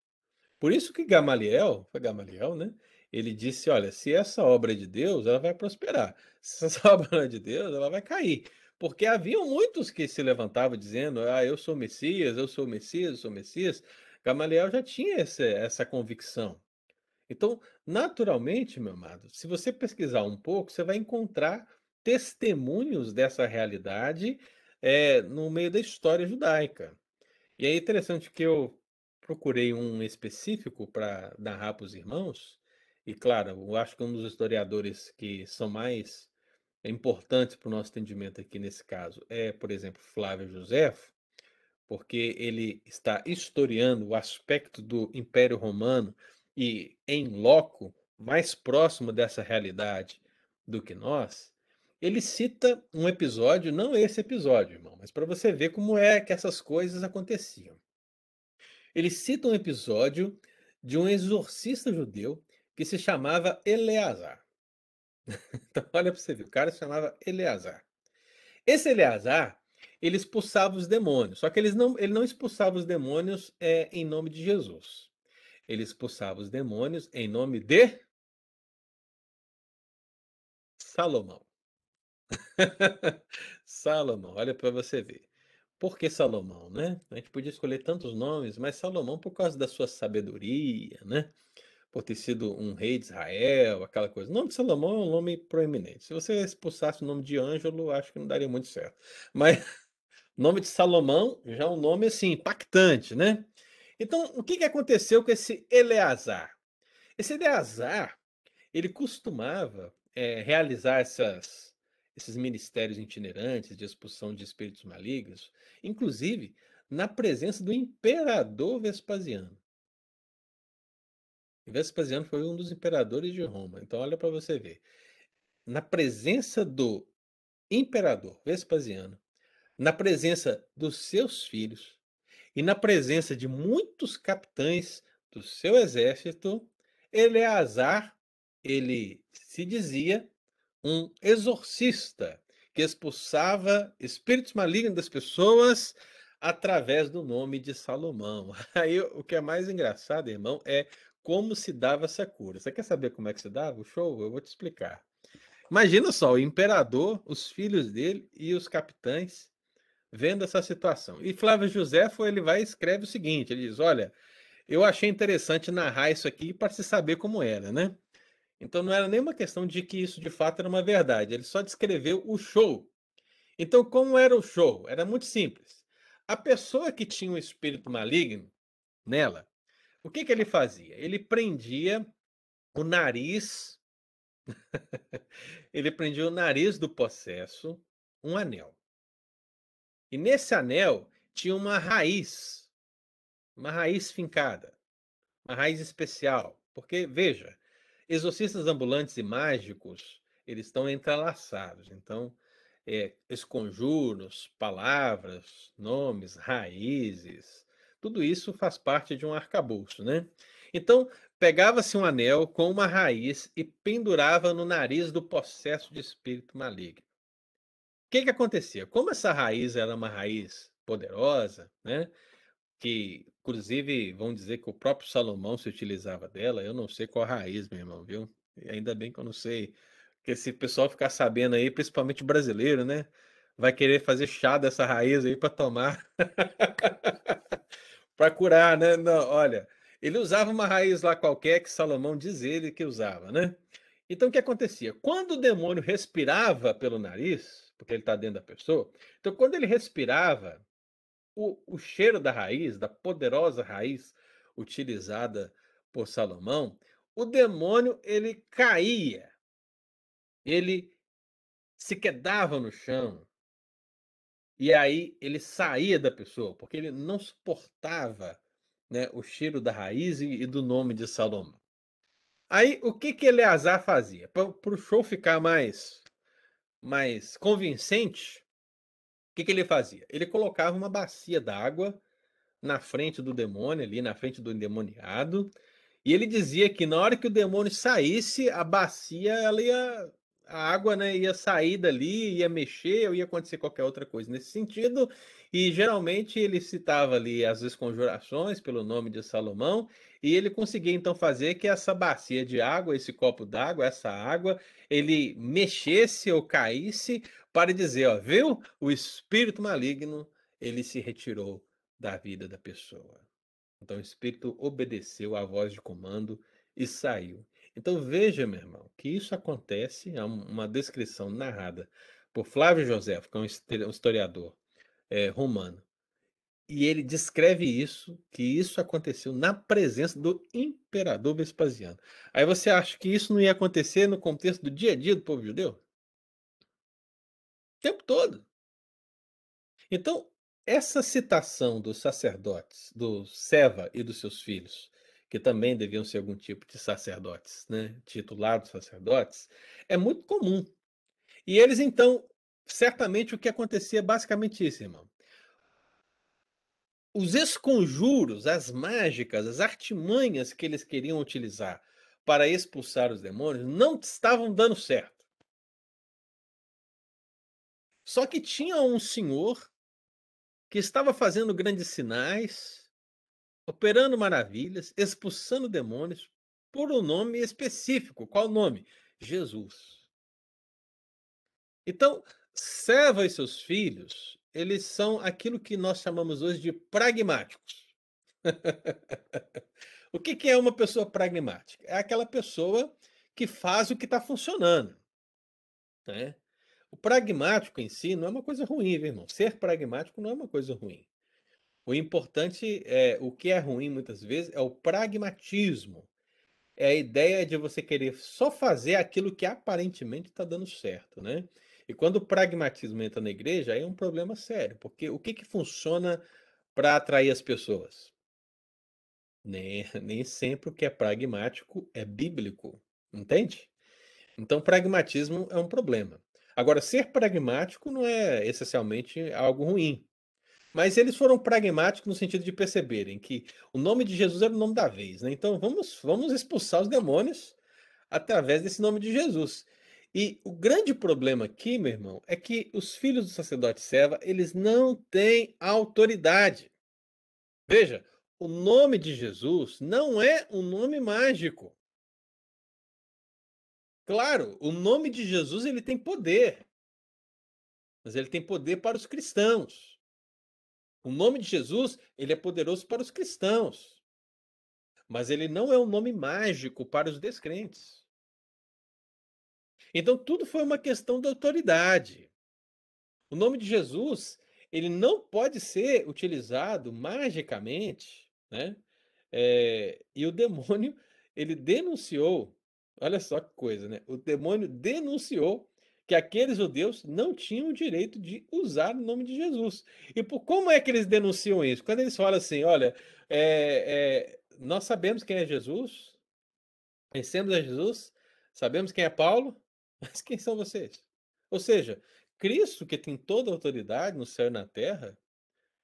Por isso que Gamaliel, foi Gamaliel, né? ele disse: Olha, se essa obra é de Deus, ela vai prosperar. Se essa obra é de Deus, ela vai cair. Porque haviam muitos que se levantavam dizendo: Ah, eu sou Messias, eu sou Messias, eu sou Messias. Gamaliel já tinha essa, essa convicção. Então, naturalmente, meu amado, se você pesquisar um pouco, você vai encontrar testemunhos dessa realidade é, no meio da história judaica. E é interessante que eu procurei um específico para narrar para os irmãos, e claro, eu acho que um dos historiadores que são mais importantes para o nosso entendimento aqui nesse caso é, por exemplo, Flávio Josefo, porque ele está historiando o aspecto do Império Romano e em loco mais próximo dessa realidade do que nós. Ele cita um episódio, não esse episódio, irmão, mas para você ver como é que essas coisas aconteciam. Ele cita um episódio de um exorcista judeu que se chamava Eleazar. então, olha para você ver, o cara se chamava Eleazar. Esse Eleazar, ele expulsava os demônios, só que eles não, ele não expulsava os demônios é, em nome de Jesus. Ele expulsava os demônios em nome de Salomão. Salomão, olha para você ver. Por que Salomão, né? A gente podia escolher tantos nomes, mas Salomão por causa da sua sabedoria, né? por ter sido um rei de Israel, aquela coisa. O nome de Salomão é um nome proeminente. Se você expulsasse o nome de Ângelo, acho que não daria muito certo. Mas o nome de Salomão já é um nome assim impactante, né? Então, o que, que aconteceu com esse Eleazar? Esse Eleazar, ele costumava é, realizar essas, esses ministérios itinerantes de expulsão de espíritos malignos, inclusive na presença do imperador Vespasiano. Vespasiano foi um dos imperadores de Roma. Então, olha para você ver. na presença do imperador Vespasiano, na presença dos seus filhos e na presença de muitos capitães do seu exército, Eleazar, ele se dizia um exorcista que expulsava espíritos malignos das pessoas através do nome de Salomão. Aí o que é mais engraçado, irmão, é como se dava essa cura. Você quer saber como é que se dava o show? Eu vou te explicar. Imagina só, o imperador, os filhos dele e os capitães vendo essa situação. E Flávio José ele vai e escreve o seguinte, ele diz, olha, eu achei interessante narrar isso aqui para se saber como era, né? Então não era nenhuma questão de que isso de fato era uma verdade, ele só descreveu o show. Então como era o show? Era muito simples. A pessoa que tinha um espírito maligno nela, o que, que ele fazia? Ele prendia o nariz, ele prendia o nariz do possesso, um anel. E nesse anel tinha uma raiz, uma raiz fincada, uma raiz especial. Porque, veja, exorcistas ambulantes e mágicos, eles estão entrelaçados. Então, é, esconjuros, palavras, nomes, raízes, tudo isso faz parte de um arcabouço, né? Então, pegava-se um anel com uma raiz e pendurava no nariz do possesso de espírito maligno. O que que acontecia? Como essa raiz era uma raiz poderosa, né? Que, inclusive, vão dizer que o próprio Salomão se utilizava dela, eu não sei qual a raiz, meu irmão, viu? E ainda bem que eu não sei porque se o pessoal ficar sabendo aí, principalmente brasileiro, né? Vai querer fazer chá dessa raiz aí para tomar. para curar, né? Não, olha, ele usava uma raiz lá qualquer que Salomão diz ele que usava, né? Então o que acontecia? Quando o demônio respirava pelo nariz, porque ele está dentro da pessoa, então quando ele respirava, o, o cheiro da raiz, da poderosa raiz utilizada por Salomão, o demônio ele caía ele se quedava no chão. E aí ele saía da pessoa, porque ele não suportava né, o cheiro da raiz e, e do nome de Salomão. Aí o que que Eleazar fazia? Para o show ficar mais, mais convincente, o que, que ele fazia? Ele colocava uma bacia d'água na frente do demônio, ali na frente do endemoniado, e ele dizia que na hora que o demônio saísse, a bacia ela ia a água né, ia sair dali, ia mexer, ou ia acontecer qualquer outra coisa nesse sentido. E geralmente ele citava ali as esconjurações pelo nome de Salomão, e ele conseguia então fazer que essa bacia de água, esse copo d'água, essa água, ele mexesse ou caísse para dizer, ó, viu? O espírito maligno, ele se retirou da vida da pessoa. Então o espírito obedeceu à voz de comando e saiu. Então veja, meu irmão, que isso acontece, é uma descrição narrada por Flávio José, que é um historiador é, romano. E ele descreve isso, que isso aconteceu na presença do imperador Vespasiano. Aí você acha que isso não ia acontecer no contexto do dia a dia do povo judeu? O tempo todo. Então, essa citação dos sacerdotes, do Seva e dos seus filhos, que também deviam ser algum tipo de sacerdotes, né, titulados sacerdotes, é muito comum. E eles, então, certamente o que acontecia é basicamente isso, irmão. Os esconjuros, as mágicas, as artimanhas que eles queriam utilizar para expulsar os demônios não estavam dando certo. Só que tinha um senhor que estava fazendo grandes sinais, operando maravilhas, expulsando demônios por um nome específico. Qual o nome? Jesus. Então, Seva e seus filhos, eles são aquilo que nós chamamos hoje de pragmáticos. o que, que é uma pessoa pragmática? É aquela pessoa que faz o que está funcionando. Né? O pragmático em si não é uma coisa ruim, viu, irmão? Ser pragmático não é uma coisa ruim. O importante é o que é ruim muitas vezes é o pragmatismo. É a ideia de você querer só fazer aquilo que aparentemente está dando certo, né? E quando o pragmatismo entra na igreja, aí é um problema sério, porque o que, que funciona para atrair as pessoas? Nem, nem sempre o que é pragmático é bíblico, entende? Então, pragmatismo é um problema. Agora, ser pragmático não é essencialmente algo ruim. Mas eles foram pragmáticos no sentido de perceberem que o nome de Jesus era o nome da vez, né? Então vamos, vamos expulsar os demônios através desse nome de Jesus. E o grande problema aqui, meu irmão, é que os filhos do sacerdote serva, eles não têm autoridade. Veja, o nome de Jesus não é um nome mágico. Claro, o nome de Jesus ele tem poder. Mas ele tem poder para os cristãos. O nome de Jesus, ele é poderoso para os cristãos. Mas ele não é um nome mágico para os descrentes. Então tudo foi uma questão de autoridade. O nome de Jesus, ele não pode ser utilizado magicamente, né? É, e o demônio, ele denunciou, olha só que coisa, né? O demônio denunciou que aqueles judeus não tinham o direito de usar o nome de Jesus. E por como é que eles denunciam isso? Quando eles falam assim, olha, é, é, nós sabemos quem é Jesus, conhecemos a Jesus, sabemos quem é Paulo, mas quem são vocês? Ou seja, Cristo, que tem toda a autoridade no céu e na terra,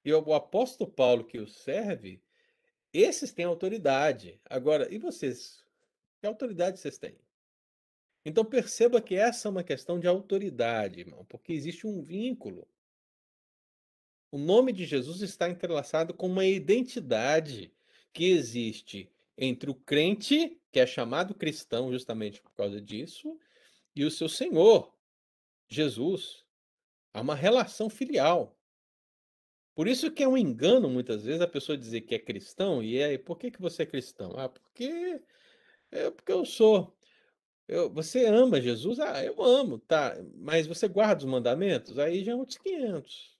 e o apóstolo Paulo que o serve, esses têm autoridade. Agora, e vocês? Que autoridade vocês têm? Então perceba que essa é uma questão de autoridade, irmão, porque existe um vínculo. O nome de Jesus está entrelaçado com uma identidade que existe entre o crente, que é chamado cristão justamente por causa disso, e o seu Senhor, Jesus. Há uma relação filial. Por isso que é um engano, muitas vezes, a pessoa dizer que é cristão, e é, por que, que você é cristão? Ah, porque, é porque eu sou. Eu, você ama Jesus? Ah, eu amo, tá. Mas você guarda os mandamentos? Aí já é outros 500.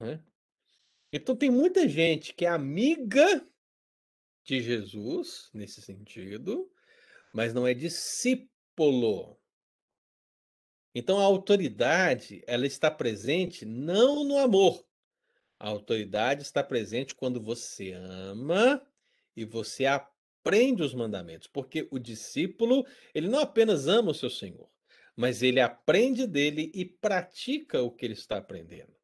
Né? Então tem muita gente que é amiga de Jesus, nesse sentido, mas não é discípulo. Então a autoridade, ela está presente não no amor. A autoridade está presente quando você ama e você aprende os mandamentos, porque o discípulo, ele não apenas ama o seu Senhor, mas ele aprende dele e pratica o que ele está aprendendo.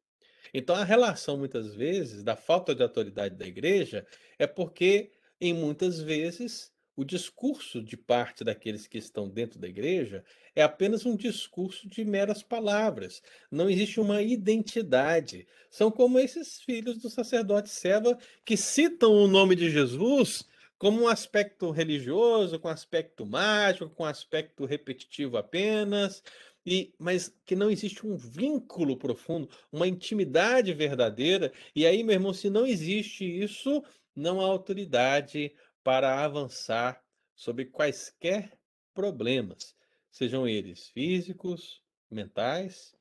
Então a relação muitas vezes da falta de autoridade da igreja é porque em muitas vezes o discurso de parte daqueles que estão dentro da igreja é apenas um discurso de meras palavras. Não existe uma identidade. São como esses filhos do sacerdote Seva que citam o nome de Jesus, como um aspecto religioso, com aspecto mágico, com aspecto repetitivo apenas, e mas que não existe um vínculo profundo, uma intimidade verdadeira. E aí, meu irmão, se não existe isso, não há autoridade para avançar sobre quaisquer problemas, sejam eles físicos, mentais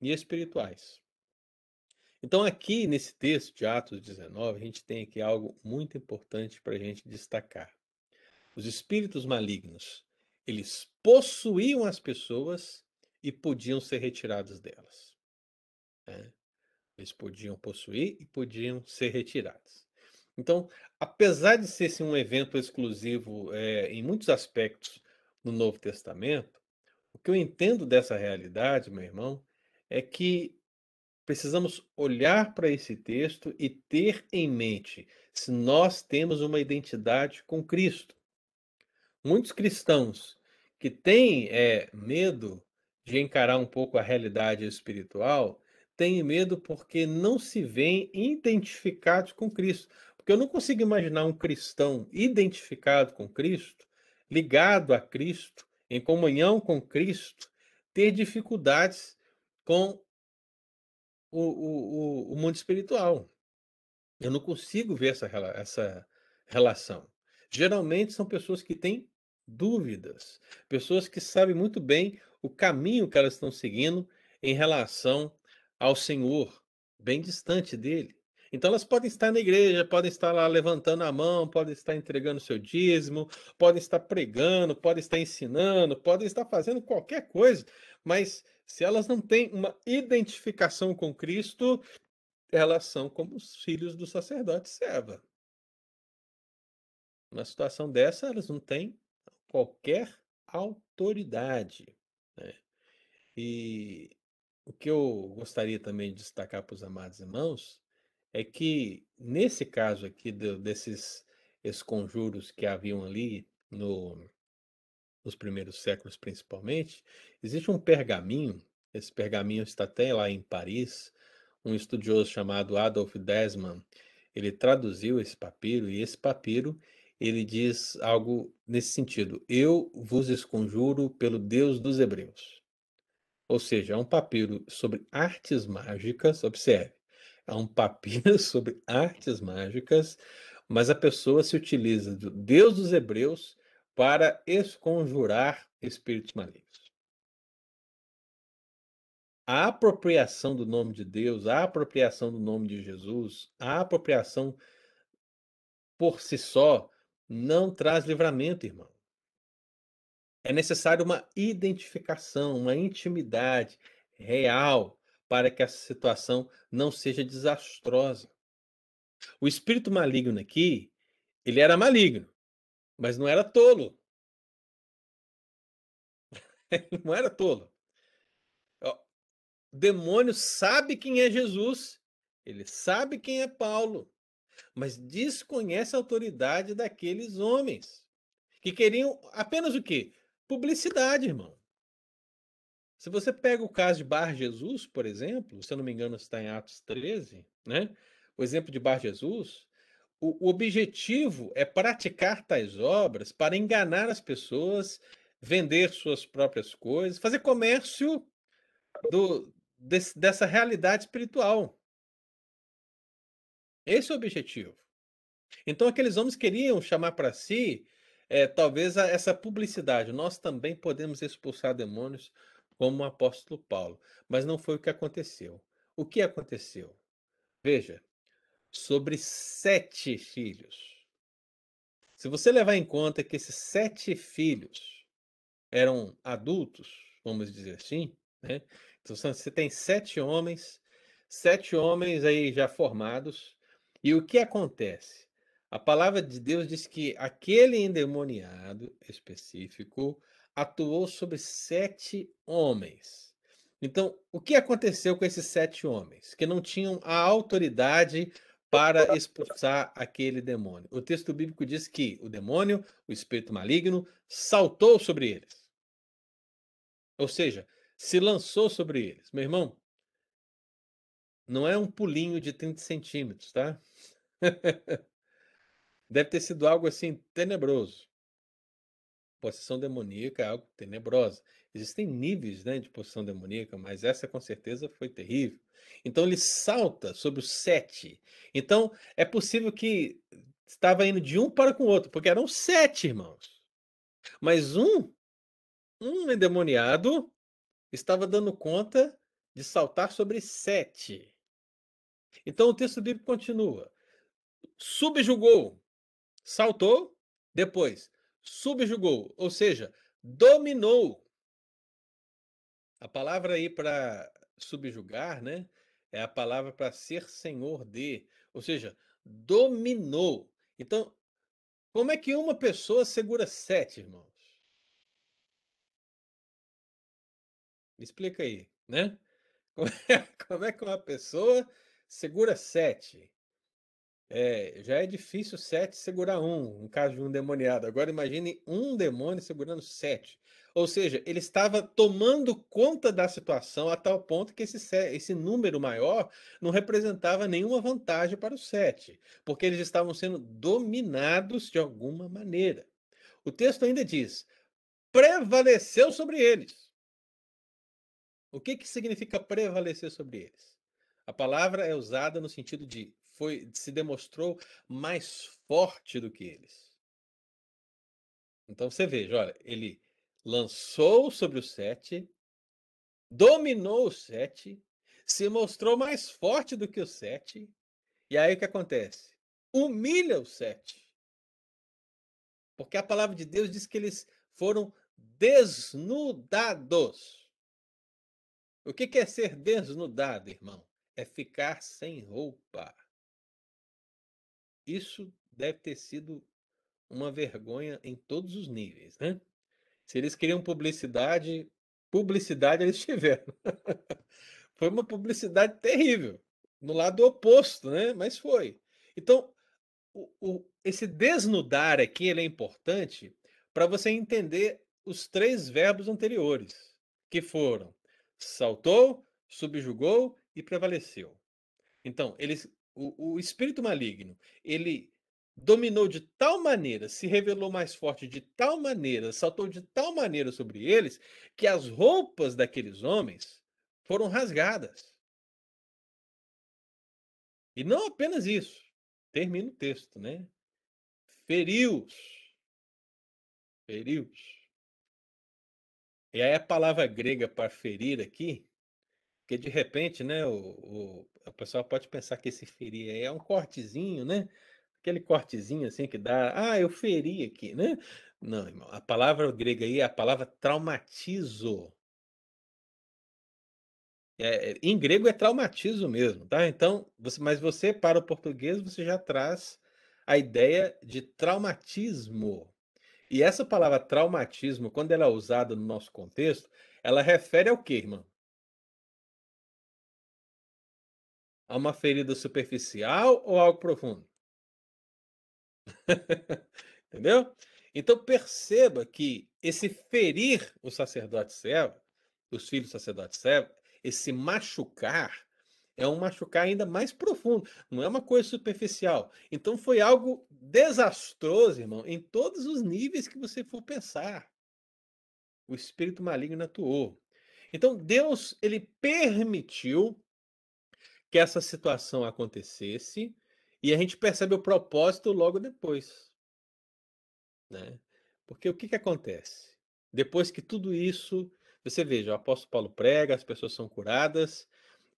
e espirituais. Então, aqui nesse texto de Atos 19, a gente tem aqui algo muito importante para a gente destacar. Os espíritos malignos, eles possuíam as pessoas e podiam ser retirados delas. Né? Eles podiam possuir e podiam ser retirados. Então, apesar de ser um evento exclusivo é, em muitos aspectos no Novo Testamento, o que eu entendo dessa realidade, meu irmão, é que precisamos olhar para esse texto e ter em mente se nós temos uma identidade com Cristo. Muitos cristãos que têm é, medo de encarar um pouco a realidade espiritual têm medo porque não se veem identificados com Cristo. Porque eu não consigo imaginar um cristão identificado com Cristo, ligado a Cristo, em comunhão com Cristo, ter dificuldades com o, o, o mundo espiritual. Eu não consigo ver essa, essa relação. Geralmente são pessoas que têm dúvidas, pessoas que sabem muito bem o caminho que elas estão seguindo em relação ao Senhor, bem distante dele. Então elas podem estar na igreja, podem estar lá levantando a mão, podem estar entregando seu dízimo, podem estar pregando, podem estar ensinando, podem estar fazendo qualquer coisa, mas se elas não têm uma identificação com Cristo, elas são como os filhos do sacerdote serva. Numa situação dessa, elas não têm qualquer autoridade, né. E o que eu gostaria também de destacar para os amados irmãos, é que nesse caso aqui desses esconjuros que haviam ali no nos primeiros séculos principalmente, existe um pergaminho, esse pergaminho está até lá em Paris, um estudioso chamado Adolf Desman, ele traduziu esse papiro e esse papiro, ele diz algo nesse sentido: "Eu vos esconjuro pelo Deus dos hebreus". Ou seja, é um papiro sobre artes mágicas, observe, é um papiro sobre artes mágicas, mas a pessoa se utiliza do Deus dos hebreus para esconjurar espíritos malignos. A apropriação do nome de Deus, a apropriação do nome de Jesus, a apropriação por si só, não traz livramento, irmão. É necessário uma identificação, uma intimidade real para que essa situação não seja desastrosa. O espírito maligno aqui, ele era maligno, mas não era tolo. Ele não era tolo. O demônio sabe quem é Jesus, ele sabe quem é Paulo, mas desconhece a autoridade daqueles homens, que queriam apenas o quê? Publicidade, irmão. Se você pega o caso de Bar Jesus, por exemplo, se eu não me engano está em Atos 13, né, o exemplo de Bar Jesus, o o objetivo é praticar tais obras para enganar as pessoas, vender suas próprias coisas, fazer comércio do desse dessa realidade espiritual. Esse é o objetivo. Então aqueles homens queriam chamar para si, eh, talvez essa publicidade, nós também podemos expulsar demônios como o apóstolo Paulo, mas não foi o que aconteceu. O que aconteceu? Veja, sobre 7 filhos. Se você levar em conta que esses 7 filhos eram adultos, vamos dizer assim, né, então você tem 7 homens, 7 homens aí já formados, e o que acontece? A palavra de Deus diz que aquele endemoniado específico atuou sobre 7 homens. Então, o que aconteceu com esses 7 homens? Que não tinham a autoridade para expulsar aquele demônio. O texto bíblico diz que o demônio, o espírito maligno, saltou sobre eles. Ou seja, se lançou sobre eles. Meu irmão, não é um pulinho de 30 centímetros, tá? Deve ter sido algo assim tenebroso. Possessão demoníaca é algo tenebrosa. Existem níveis, né, de possessão demoníaca, mas essa com certeza foi terrível. Então ele salta sobre os 7. Então é possível que estava indo de um para com o outro, porque eram 7 irmãos. Mas um, um endemoniado estava dando conta de saltar sobre 7. Então o texto bíblico continua. Subjugou, saltou, depois subjugou, ou seja, dominou. A palavra aí para subjugar, né, é a palavra para ser senhor de, ou seja, dominou. Então, como é que uma pessoa segura 7, irmãos? Me explica aí, né? Como é como é que uma pessoa segura 7? É, já é difícil 7 segurar 1, no caso de um endemoniado. Agora imagine um demônio segurando 7. Ou seja, ele estava tomando conta da situação a tal ponto que esse se esse número maior não representava nenhuma vantagem para os 7, porque eles estavam sendo dominados de alguma maneira. O texto ainda diz: "Prevaleceu sobre eles". O que que significa prevalecer sobre eles? A palavra é usada no sentido de foi se demonstrou mais forte do que eles. Então você veja, olha, ele lançou sobre os 7, dominou os 7, se mostrou mais forte do que os 7, e aí o que acontece? Humilha os 7. Porque a palavra de Deus diz que eles foram desnudados. O que é ser desnudado, irmão? É ficar sem roupa. Isso deve ter sido uma vergonha em todos os níveis, né. Se eles queriam publicidade, publicidade eles tiveram. Foi uma publicidade terrível, no lado oposto, né, mas foi. Então, o o esse desnudar aqui, ele é importante para você entender os 3 verbos anteriores, que foram: saltou, subjugou e prevaleceu. Então, eles o o espírito maligno, ele dominou de tal maneira, se revelou mais forte de tal maneira, saltou de tal maneira sobre eles, que as roupas daqueles homens foram rasgadas. E não apenas isso, termina o texto, né. Feriu-os. Feriu-os. E aí a palavra grega para ferir aqui, porque de repente, né, o o pessoal pode pensar que esse ferir aí é um cortezinho, né, aquele cortezinho, assim, que dá: "Ah, eu feri aqui", né. Não, irmão, a palavra grega aí é a palavra traumatizo. É é em grego é traumatizo mesmo, tá. Então, você mas você para o português, você já traz a ideia de traumatismo. E essa palavra traumatismo, quando ela é usada no nosso contexto, ela refere ao quê, irmão? A uma ferida superficial ou algo profundo? Entendeu? Então perceba que esse ferir o sacerdote servo, os filhos do sacerdote servo, esse machucar, é um machucar ainda mais profundo, não é uma coisa superficial. Então foi algo desastroso, irmão, em todos os níveis que você for pensar. O espírito maligno atuou. Então Deus, ele permitiu que essa situação acontecesse, e a gente percebe o propósito logo depois. Né. Porque o que que acontece? Depois que tudo isso você veja, o apóstolo Paulo prega, as pessoas são curadas,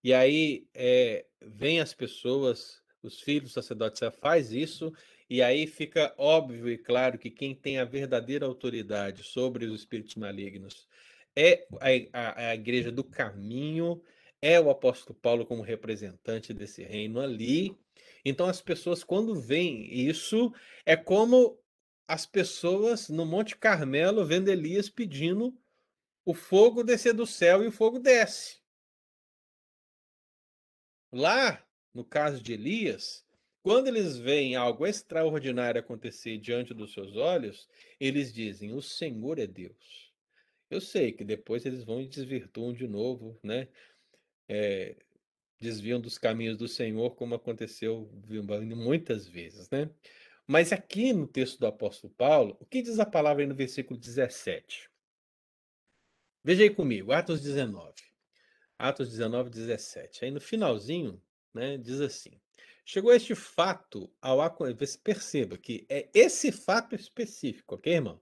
e aí, eh, vêm as pessoas, os filhos do sacerdote faz isso, e aí fica óbvio e claro que quem tem a verdadeira autoridade sobre os espíritos malignos é a a a igreja do caminho, é o apóstolo Paulo como representante desse reino ali. Então as pessoas quando veem isso, é como as pessoas no Monte Carmelo vendo Elias pedindo o fogo descer do céu e o fogo desce. Lá, no caso de Elias, quando eles veem algo extraordinário acontecer diante dos seus olhos, eles dizem: "O Senhor é Deus". Eu sei que depois eles vão e desvirtuam de novo, né, eh, desviam dos caminhos do Senhor, como aconteceu muitas vezes, né. Mas aqui no texto do apóstolo Paulo, o que diz a palavra aí no versículo 17? Veja aí comigo, Atos 19. Atos 19, 17. Aí no finalzinho, né, diz assim: "Chegou este fato ao acon" perceba que é esse fato específico, ok, irmão?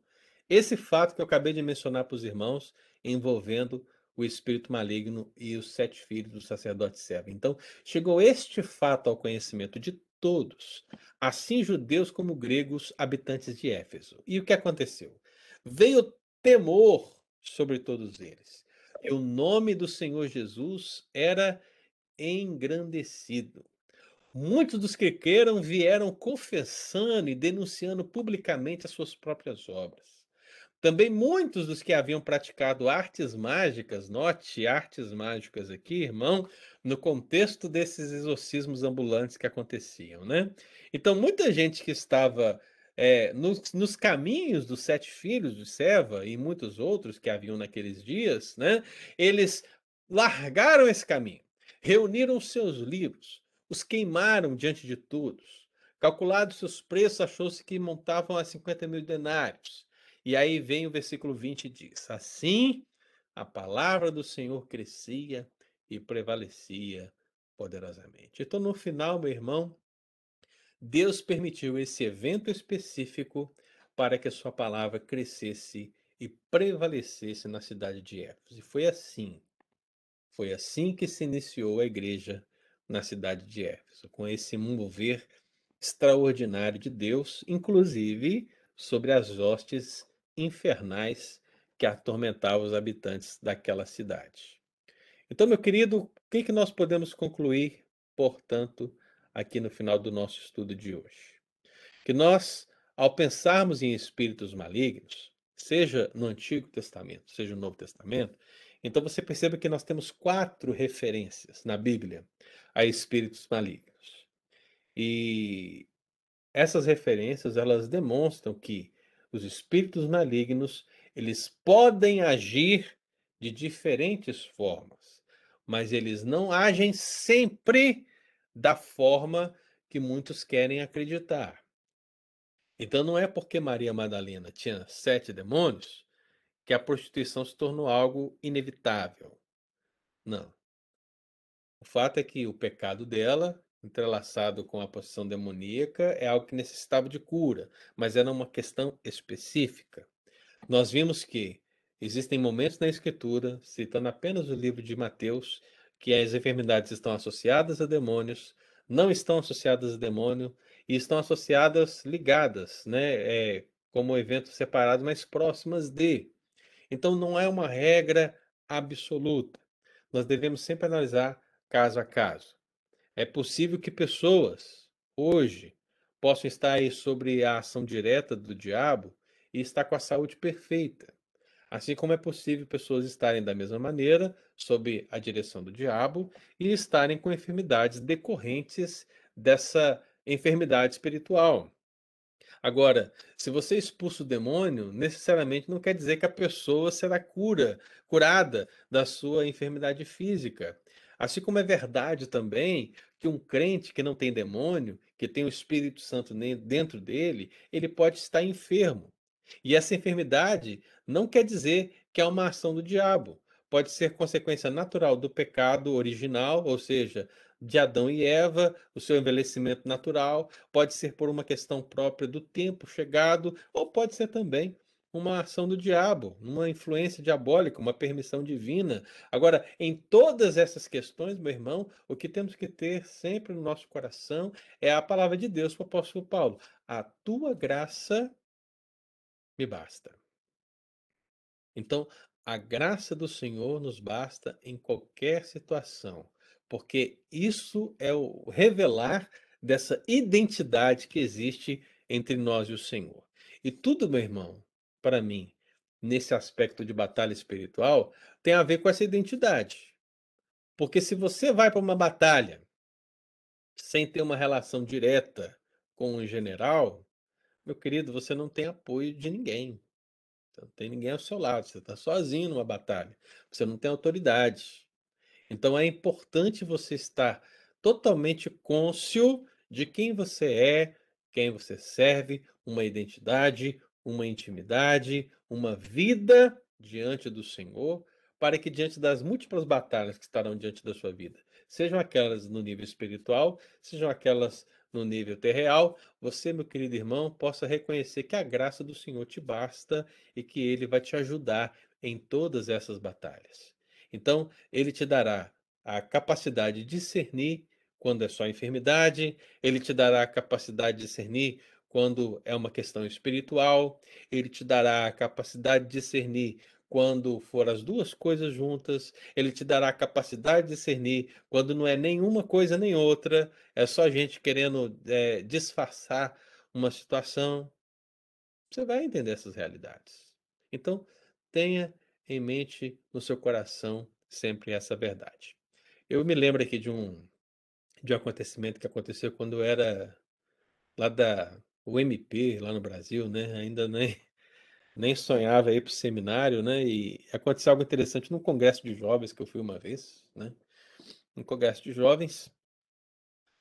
Esse fato que eu acabei de mencionar para os irmãos, envolvendo o espírito maligno e os 7 filhos do sacerdote servo. Então, chegou este fato ao conhecimento de todos, assim judeus como gregos, habitantes de Éfeso. E o que aconteceu? Veio temor sobre todos eles, e o nome do Senhor Jesus era engrandecido. Muitos dos que creram vieram confessando e denunciando publicamente as suas próprias obras. Também muitos dos que haviam praticado artes mágicas, note artes mágicas aqui, irmão, no contexto desses exorcismos ambulantes que aconteciam, né. Então muita gente que estava, eh, nos nos caminhos dos 7 filhos de Seva e muitos outros que haviam naqueles dias, né, eles largaram esse caminho, reuniram seus livros, os queimaram diante de todos. Calculados seus preços, achou-se que montavam a 50.000 denários. E aí vem o versículo 20 e diz: "Assim, a palavra do Senhor crescia e prevalecia poderosamente". Então no final, meu irmão, Deus permitiu esse evento específico para que a sua palavra crescesse e prevalecesse na cidade de Éfeso. E foi assim, foi assim que se iniciou a igreja na cidade de Éfeso, com esse mover extraordinário de Deus, inclusive sobre as hostes infernais que atormentavam os habitantes daquela cidade. Então, meu querido, o que que nós podemos concluir, portanto, aqui no final do nosso estudo de hoje? Que nós, ao pensarmos em espíritos malignos, seja no Antigo Testamento, seja no Novo Testamento, então você perceba que nós temos quatro referências na Bíblia a espíritos malignos. E essas referências, elas demonstram que os espíritos malignos, eles podem agir de diferentes formas, mas eles não agem sempre da forma que muitos querem acreditar. Então não é porque Maria Madalena tinha sete demônios que a prostituição se tornou algo inevitável. Não. O fato é que o pecado dela, entrelaçado com a possessão demoníaca, é algo que necessitava de cura, mas era uma questão específica. Nós vimos que existem momentos na Escritura, citando apenas o livro de Mateus, que as enfermidades estão associadas a demônios, não estão associadas a demônio e estão associadas, ligadas, né, é, como eventos separados, mas próximas de. Então não é uma regra absoluta. Nós devemos sempre analisar caso a caso. É possível que pessoas hoje possam estar aí sobre a ação direta do diabo e estar com a saúde perfeita. Assim como é possível pessoas estarem da mesma maneira sob a direção do diabo e estarem com enfermidades decorrentes dessa enfermidade espiritual. Agora, se você expulsa o demônio, necessariamente não quer dizer que a pessoa será cura, curada da sua enfermidade física. Assim como é verdade também que um crente que não tem demônio, que tem o Espírito Santo dentro dele, ele pode estar enfermo. E essa enfermidade não quer dizer que é uma ação do diabo. Pode ser consequência natural do pecado original, ou seja, de Adão e Eva, o seu envelhecimento natural, pode ser por uma questão própria do tempo chegado, ou pode ser também uma ação do diabo, uma influência diabólica, uma permissão divina. Agora, em todas essas questões, meu irmão, o que temos que ter sempre no nosso coração é a palavra de Deus para o apóstolo Paulo. A tua graça me basta. Então, a graça do Senhor nos basta em qualquer situação, porque isso é o revelar dessa identidade que existe entre nós e o Senhor. E tudo, meu irmão, para mim, nesse aspecto de batalha espiritual, tem a ver com essa identidade. Porque se você vai para uma batalha sem ter uma relação direta com o general, meu querido, você não tem apoio de ninguém. Você não tem ninguém ao seu lado, você está sozinho numa batalha. Você não tem autoridade. Então é importante você estar totalmente cônscio de quem você é, quem você serve, uma identidade, uma intimidade, uma vida diante do Senhor, para que diante das múltiplas batalhas que estarão diante da sua vida, sejam aquelas no nível espiritual, sejam aquelas no nível terreal, você, meu querido irmão, possa reconhecer que a graça do Senhor te basta e que ele vai te ajudar em todas essas batalhas. Então, ele te dará a capacidade de discernir quando é só enfermidade, ele te dará a capacidade de discernir quando é uma questão espiritual, ele te dará a capacidade de discernir quando for as duas coisas juntas, ele te dará a capacidade de discernir quando não é nenhuma coisa nem outra, é só gente querendo é, disfarçar uma situação. Você vai entender essas realidades. Então, tenha em mente no seu coração sempre essa verdade. Eu me lembro aqui de um, de um acontecimento que aconteceu quando eu era lá da UMP, lá no Brasil, né? Ainda nem nem sonhava ir para o seminário, né? E aconteceu algo interessante no congresso de jovens que eu fui uma vez, né? Um congresso de jovens,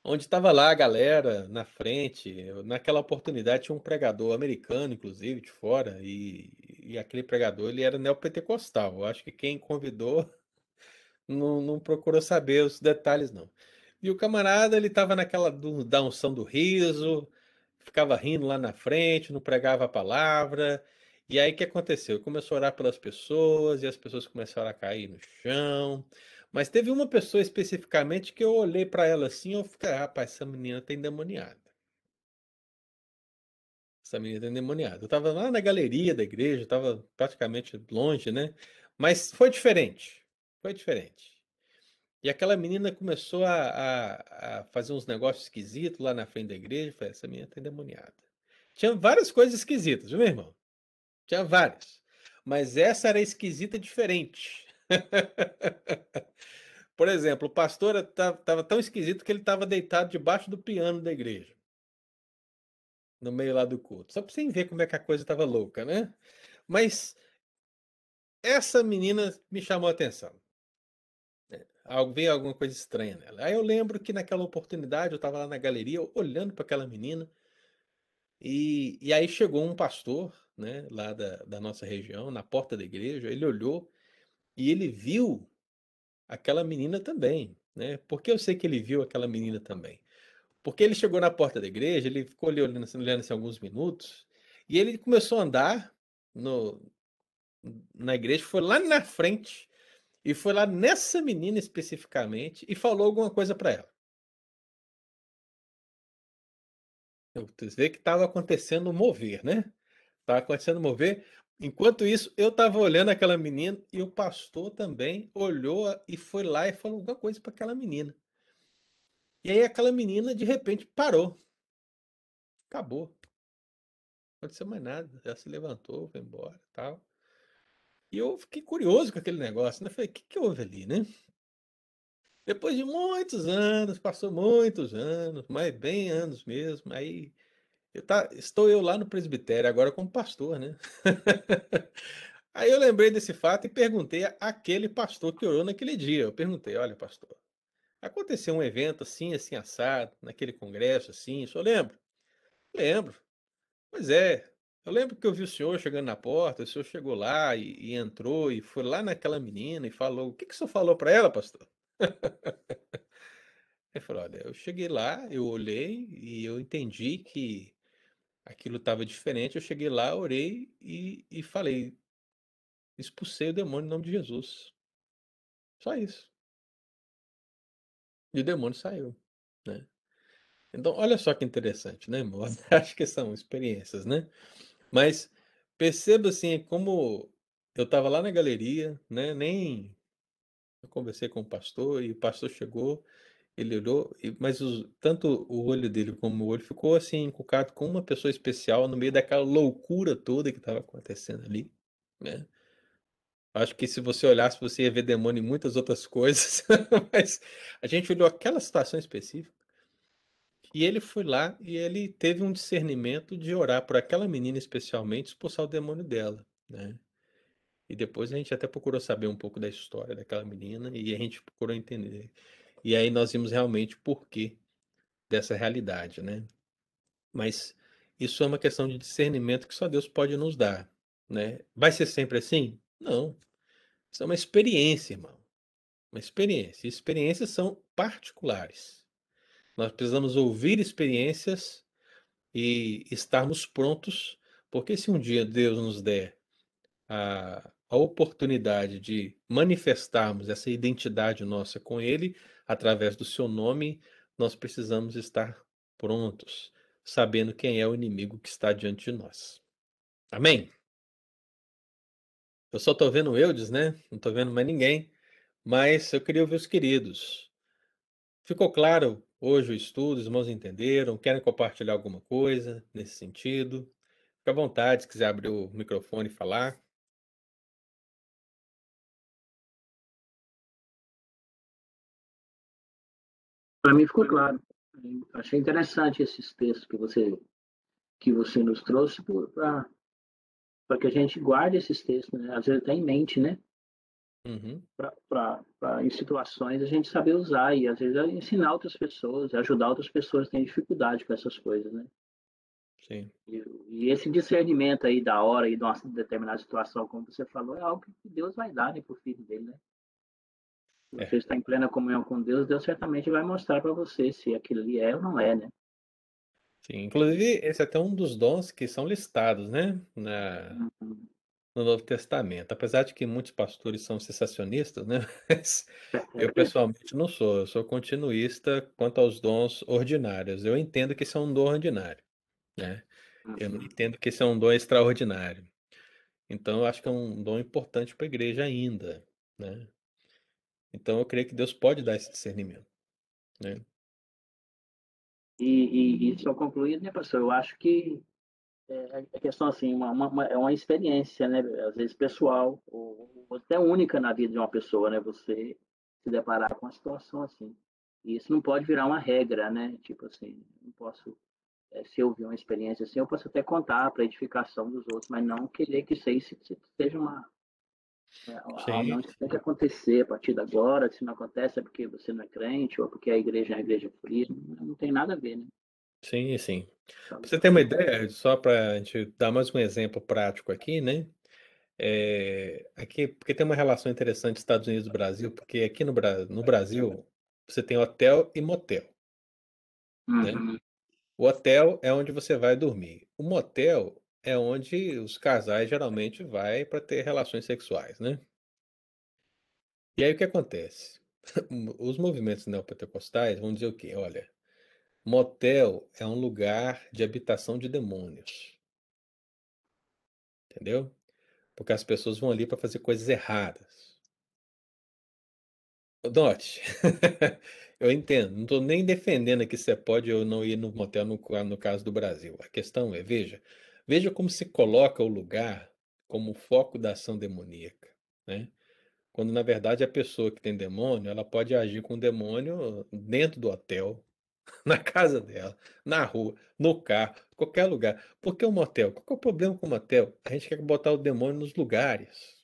onde estava lá a galera na frente. Naquela oportunidade tinha um pregador americano, inclusive, de fora, e, e aquele pregador ele era neopentecostal. Eu acho que quem convidou não, não procurou saber os detalhes, não. E o camarada, ele estava naquela do, da unção do riso, ficava rindo lá na frente, não pregava a palavra, e aí o que aconteceu? Começou a orar pelas pessoas e as pessoas começaram a cair no chão. Mas teve uma pessoa especificamente que eu olhei para ela assim eu fiquei, rapaz, essa menina tem endemoniada. Essa menina tem endemoniada. Eu estava lá na galeria da igreja, estava praticamente longe, né? Mas foi diferente. Foi diferente. E aquela menina começou a, a, a fazer uns negócios esquisitos lá na frente da igreja. Falei, essa menina tá endemoniada. Tinha várias coisas esquisitas, viu, meu irmão? Tinha várias. Mas essa era esquisita diferente. Por exemplo, o pastor estava tão esquisito que ele estava deitado debaixo do piano da igreja. No meio lá do culto. Só para você ver como é que a coisa estava louca, né? Mas essa menina me chamou a atenção. Veio alguma coisa estranha nela. Aí eu lembro que naquela oportunidade eu estava lá na galeria olhando para aquela menina. E, e aí chegou um pastor, né, lá da, da nossa região, na porta da igreja. Ele olhou e ele viu aquela menina também, né? Por que eu sei que ele viu aquela menina também? Porque ele chegou na porta da igreja, ele ficou ali olhando, olhando assim, alguns minutos, e ele começou a andar no, na igreja, foi lá na frente, e foi lá nessa menina especificamente, e falou alguma coisa para ela. Você vê que estava acontecendo mover, né? Estava acontecendo mover, Enquanto isso, eu estava olhando aquela menina e o pastor também olhou e foi lá e falou alguma coisa para aquela menina. E aí aquela menina de repente parou. Acabou. Não aconteceu mais nada. Ela se levantou, foi embora, tal. E eu fiquei curioso com aquele negócio, né? Falei, o que, que houve ali, né? Depois de muitos anos, passou muitos anos, mas bem anos mesmo. Aí eu tá, estou eu lá no presbitério, agora como pastor, né? Aí eu lembrei desse fato e perguntei àquele pastor que orou naquele dia. Eu perguntei: olha, pastor, aconteceu um evento assim, assim, assado, naquele congresso assim, o senhor lembra? Lembro. Pois é, eu lembro que eu vi o senhor chegando na porta, o senhor chegou lá e, e entrou e foi lá naquela menina e falou: o que, que o senhor falou para ela, pastor? Ele falou: olha, eu cheguei lá, eu olhei e eu entendi que aquilo estava diferente. Eu cheguei lá, orei e, e falei: expulsei o demônio em nome de Jesus. Só isso. E o demônio saiu, né? Então, olha só que interessante, né, amor? Acho que são experiências, né? Mas perceba assim como eu estava lá na galeria, né? Nem eu conversei com o pastor e o pastor chegou ele olhou, mas os, tanto o olho dele como o olho ficou assim, encucado com uma pessoa especial no meio daquela loucura toda que estava acontecendo ali, né? Acho que se você olhasse, você ia ver demônio em muitas outras coisas, mas a gente olhou aquela situação específica. E ele foi lá e ele teve um discernimento de orar por aquela menina especialmente, expulsar o demônio dela, né? E depois a gente até procurou saber um pouco da história daquela menina e a gente procurou entender. E aí nós vimos realmente o porquê dessa realidade, né? Mas isso é uma questão de discernimento que só Deus pode nos dar, né? Vai ser sempre assim? Não. Isso é uma experiência, irmão. Uma experiência. E experiências são particulares. Nós precisamos ouvir experiências e estarmos prontos, porque se um dia Deus nos der a, a oportunidade de manifestarmos essa identidade nossa com Ele, através do seu nome, nós precisamos estar prontos, sabendo quem é o inimigo que está diante de nós. Amém? Eu só estou vendo Eudes, né? Não estou vendo mais ninguém. Mas eu queria ouvir os queridos. Ficou claro hoje o estudo? Os irmãos entenderam? Querem compartilhar alguma coisa nesse sentido? Fique à vontade, se quiser abrir o microfone e falar. Para mim ficou claro. Achei interessante esses textos que você que você nos trouxe para que a gente guarde esses textos, né? às vezes até em mente, né? Uhum. Para em situações a gente saber usar e às vezes ensinar outras pessoas, ajudar outras pessoas que têm dificuldade com essas coisas, né? Sim. E, e, esse discernimento aí da hora e de uma determinada situação, como você falou, é algo que Deus vai dar né, para o filho dele, né? É. você está em plena comunhão com Deus, Deus certamente vai mostrar para você se aquilo ali é ou não é, né? Sim, inclusive esse é até um dos dons que são listados, né, na, uhum. No Novo Testamento. Apesar de que muitos pastores são sensacionistas, né, mas eu pessoalmente não sou. Eu sou continuista quanto aos dons ordinários. Eu entendo que isso é um dom ordinário, né? Eu não uhum. entendo que isso é um dom extraordinário. Então, eu acho que é um dom importante para a igreja ainda, né? Então eu creio que Deus pode dar esse discernimento. Né? E, e, e só concluindo, né, pastor? Eu acho que é, é questão assim, uma, uma, é uma experiência, né? Às vezes pessoal, ou, ou até única na vida de uma pessoa, né? Você se deparar com uma situação assim. E isso não pode virar uma regra, né? Tipo assim, não posso, é, se eu vi uma experiência assim, eu posso até contar para edificação dos outros, mas não querer que isso aí seja uma. É, não isso tem que acontecer a partir de agora. Se não acontece é porque você não é crente ou porque a igreja é a igreja fria. Não, não tem nada a ver, né? Sim, sim. Pra você ter uma ideia, só para a gente dar mais um exemplo prático aqui, né? É, aqui, porque tem uma relação interessante Estados Unidos e Brasil, porque aqui no, no Brasil você tem hotel e motel, né? Uhum. O hotel é onde você vai dormir. O motel é onde os casais geralmente vai para ter relações sexuais, né? E aí o que acontece? Os movimentos neopentecostais vão dizer o quê? Olha, Motel é um lugar de habitação de demônios. Entendeu? Porque as pessoas vão ali para fazer coisas erradas. Note, eu entendo, não estou nem defendendo que você pode ou não ir no motel no, no caso do Brasil. A questão é, veja, veja como se coloca o lugar como foco da ação demoníaca, né? Quando na verdade a pessoa que tem demônio, ela pode agir com o demônio dentro do hotel, na casa dela, na rua, no carro, qualquer lugar. Por que o motel? Qual é o problema com o motel? A gente quer botar o demônio nos lugares.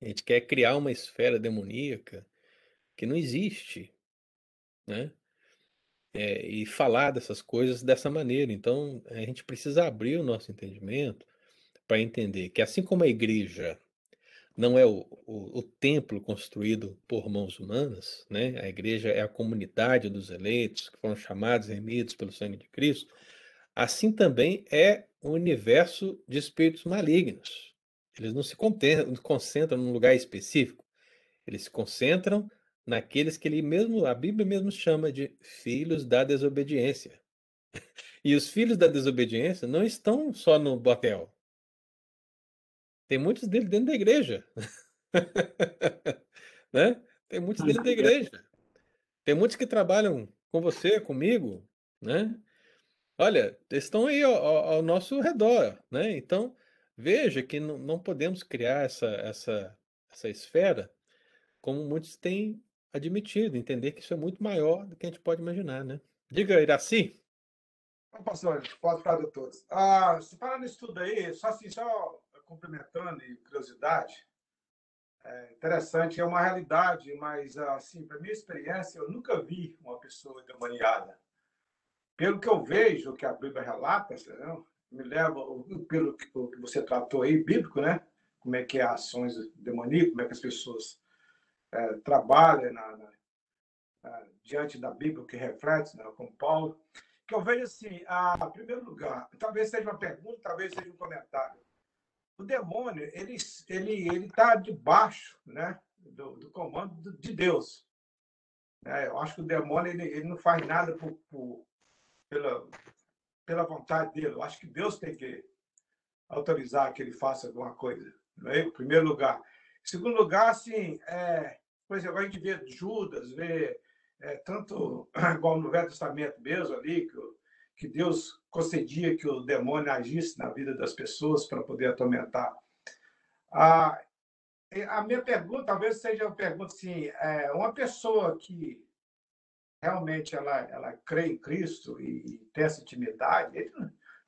A gente quer criar uma esfera demoníaca que não existe, né? É, e falar dessas coisas dessa maneira. Então, a gente precisa abrir o nosso entendimento para entender que, assim como a igreja não é o, o, o, templo construído por mãos humanas, né? a igreja é a comunidade dos eleitos que foram chamados e remidos pelo sangue de Cristo, assim também é o universo de espíritos malignos. Eles não se concentram num lugar específico, eles se concentram naqueles que ele mesmo, a Bíblia mesmo chama de filhos da desobediência. E os filhos da desobediência não estão só no botel, tem muitos deles dentro da igreja. né? Tem muitos dentro da igreja. Tem muitos que trabalham com você, comigo, né? Olha, estão aí ao, ao nosso redor, né? Então, veja que não, não podemos criar essa, essa, essa esfera como muitos têm admitido, entender que isso é muito maior do que a gente pode imaginar, né? Diga, Iraci. Pastor, pode falar de todos. Ah, se parar no estudo aí, só assim, só complementando e curiosidade, é interessante, é uma realidade, mas, assim, para minha experiência, eu nunca vi uma pessoa demoniada. Pelo que eu vejo, que a Bíblia relata, entendeu? me leva, pelo que você tratou aí, bíblico, né? Como é que é ações demoníacas, como é que as pessoas é, trabalham na, na, na, diante da Bíblia, que reflete, né, com Paulo. Que eu vejo assim, a, em primeiro lugar, talvez seja uma pergunta, talvez seja um comentário o demônio ele ele ele está debaixo né do, do comando de Deus. É, eu acho que o demônio ele, ele não faz nada por, por, pela pela vontade dele. Eu acho que Deus tem que autorizar que ele faça alguma coisa é? em primeiro lugar. Em segundo lugar assim é, por exemplo a gente vê Judas vê é, tanto igual no Velho Testamento mesmo ali que que Deus concedia que o demônio agisse na vida das pessoas para poder atormentar. A, a minha pergunta talvez seja uma pergunta assim, é, uma pessoa que realmente ela, ela crê em Cristo e tem essa intimidade, ele,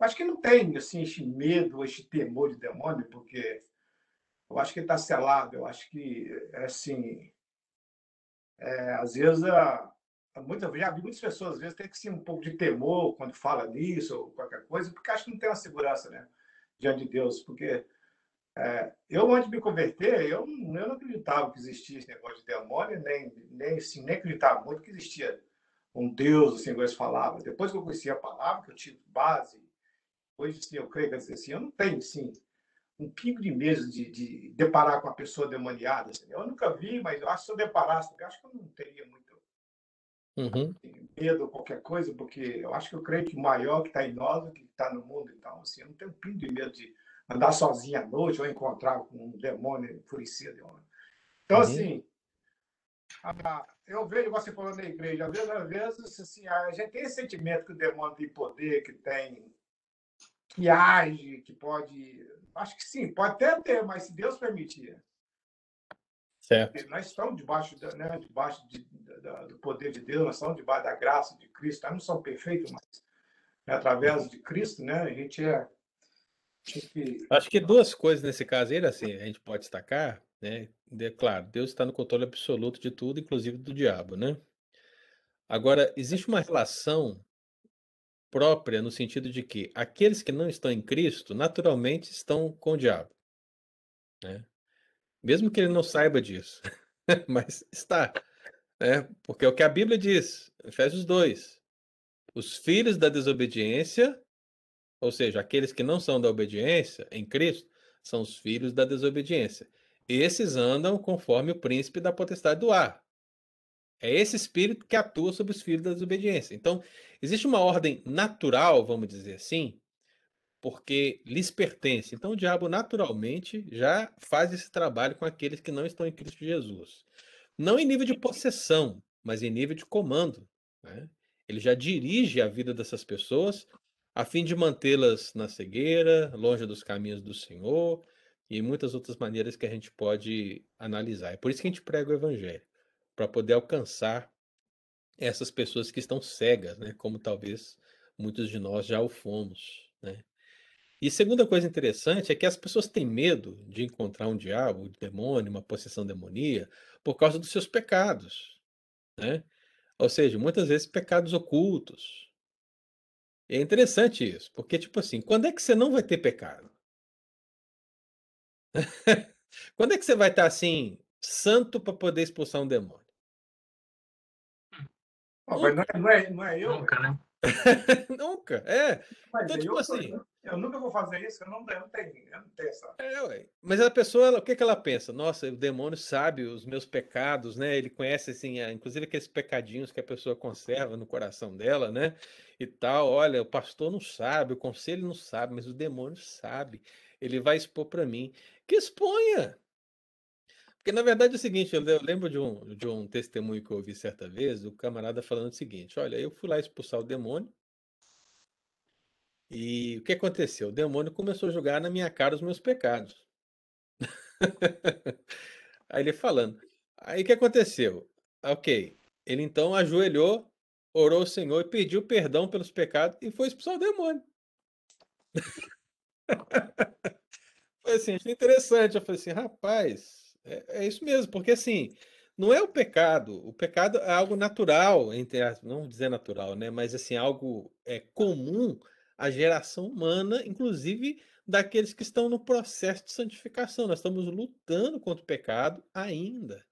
acho que não tem assim, esse medo, esse temor de demônio, porque eu acho que está selado, eu acho que, assim, é, às vezes a, muita, já vi muitas pessoas, às vezes, tem que ser um pouco de temor quando fala nisso ou qualquer coisa, porque acho que não tem uma segurança, né? Diante de Deus. Porque é, eu, antes de me converter, eu, eu não acreditava que existia esse negócio de demônio, nem, nem, assim, nem acreditava muito que existia um Deus, assim, como eles falavam. Depois que eu conheci a palavra, que eu tive base, hoje, assim, eu creio que assim, eu não tenho, sim, um pingo de medo de, de deparar com uma pessoa demoniada. Assim. Eu nunca vi, mas eu acho que se eu deparasse, eu acho que eu não teria muito Uhum. medo ou qualquer coisa, porque eu acho que eu creio que o maior que está em nós do que está no mundo. Então, assim, eu não tenho um pingo de medo de andar sozinho à noite ou encontrar com um demônio enfurecido. Então, uhum. assim, a, eu vejo você falando na igreja, às vezes, às vezes assim, a gente tem esse sentimento que o demônio tem poder, que tem que age, que pode. Acho que sim, pode até ter, mas se Deus permitir. Certo. Nós estamos debaixo, da, né, debaixo de, da, do poder de Deus, nós estamos debaixo da graça de Cristo. Nós não somos perfeitos, mas né, através de Cristo, né, a gente é. Acho que duas coisas nesse caso aí, assim, a gente pode destacar, né? De, claro, Deus está no controle absoluto de tudo, inclusive do diabo, né? Agora, existe uma relação própria no sentido de que aqueles que não estão em Cristo naturalmente estão com o diabo. Né? Mesmo que ele não saiba disso, mas está. Né? Porque é o que a Bíblia diz, Efésios 2. Os filhos da desobediência, ou seja, aqueles que não são da obediência em Cristo, são os filhos da desobediência. Esses andam conforme o príncipe da potestade do ar. É esse espírito que atua sobre os filhos da desobediência. Então, existe uma ordem natural, vamos dizer assim, porque lhes pertence. Então, o diabo naturalmente já faz esse trabalho com aqueles que não estão em Cristo Jesus. Não em nível de possessão, mas em nível de comando. Né? Ele já dirige a vida dessas pessoas a fim de mantê-las na cegueira, longe dos caminhos do Senhor e muitas outras maneiras que a gente pode analisar. É por isso que a gente prega o evangelho para poder alcançar essas pessoas que estão cegas, né? Como talvez muitos de nós já o fomos, né? E segunda coisa interessante é que as pessoas têm medo de encontrar um diabo, um demônio, uma possessão demoníaca, por causa dos seus pecados, né? Ou seja, muitas vezes pecados ocultos. E é interessante isso, porque tipo assim, quando é que você não vai ter pecado? quando é que você vai estar assim, santo para poder expulsar um demônio? mas não é, não é, não é eu. Nunca, né? nunca, é. Mas então, tipo eu, assim. Eu nunca vou fazer isso, eu não, eu não tenho, eu não tenho essa. É, ué. Mas a pessoa, ela, o que, que ela pensa? Nossa, o demônio sabe os meus pecados, né? Ele conhece, assim, inclusive aqueles pecadinhos que a pessoa conserva no coração dela, né? E tal. Olha, o pastor não sabe, o conselho não sabe, mas o demônio sabe. Ele vai expor para mim. Que exponha! Porque, na verdade, é o seguinte, eu lembro de um, de um testemunho que eu ouvi certa vez, o camarada falando o seguinte: olha, eu fui lá expulsar o demônio, e o que aconteceu? O demônio começou a jogar na minha cara os meus pecados. Aí ele falando. Aí o que aconteceu? Ok. Ele então ajoelhou, orou ao Senhor e pediu perdão pelos pecados e foi expulsar o demônio. foi assim, interessante. Eu falei assim, rapaz, é, é isso mesmo, porque assim, não é o pecado. O pecado é algo natural, entre as, não dizer natural, né? Mas assim, algo é comum à geração humana, inclusive daqueles que estão no processo de santificação. Nós estamos lutando contra o pecado ainda.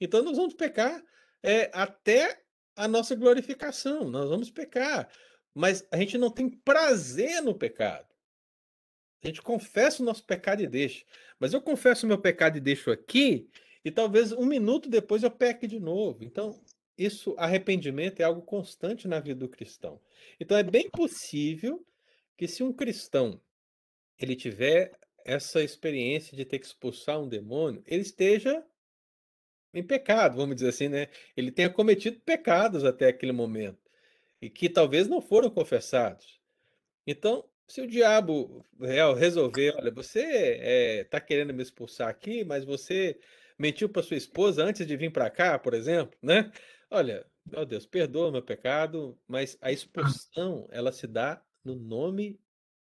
Então nós vamos pecar é, até a nossa glorificação. Nós vamos pecar, mas a gente não tem prazer no pecado. A gente confessa o nosso pecado e deixa. Mas eu confesso o meu pecado e deixo aqui, e talvez um minuto depois eu peque de novo. Então, isso, arrependimento é algo constante na vida do cristão. Então, é bem possível que se um cristão ele tiver essa experiência de ter que expulsar um demônio, ele esteja em pecado, vamos dizer assim, né? Ele tenha cometido pecados até aquele momento e que talvez não foram confessados. Então, se o diabo resolver, olha, você está querendo me expulsar aqui, mas você mentiu para sua esposa antes de vir para cá, por exemplo, né? Olha, ó Deus, perdoa meu pecado, mas a expulsão ela se dá no nome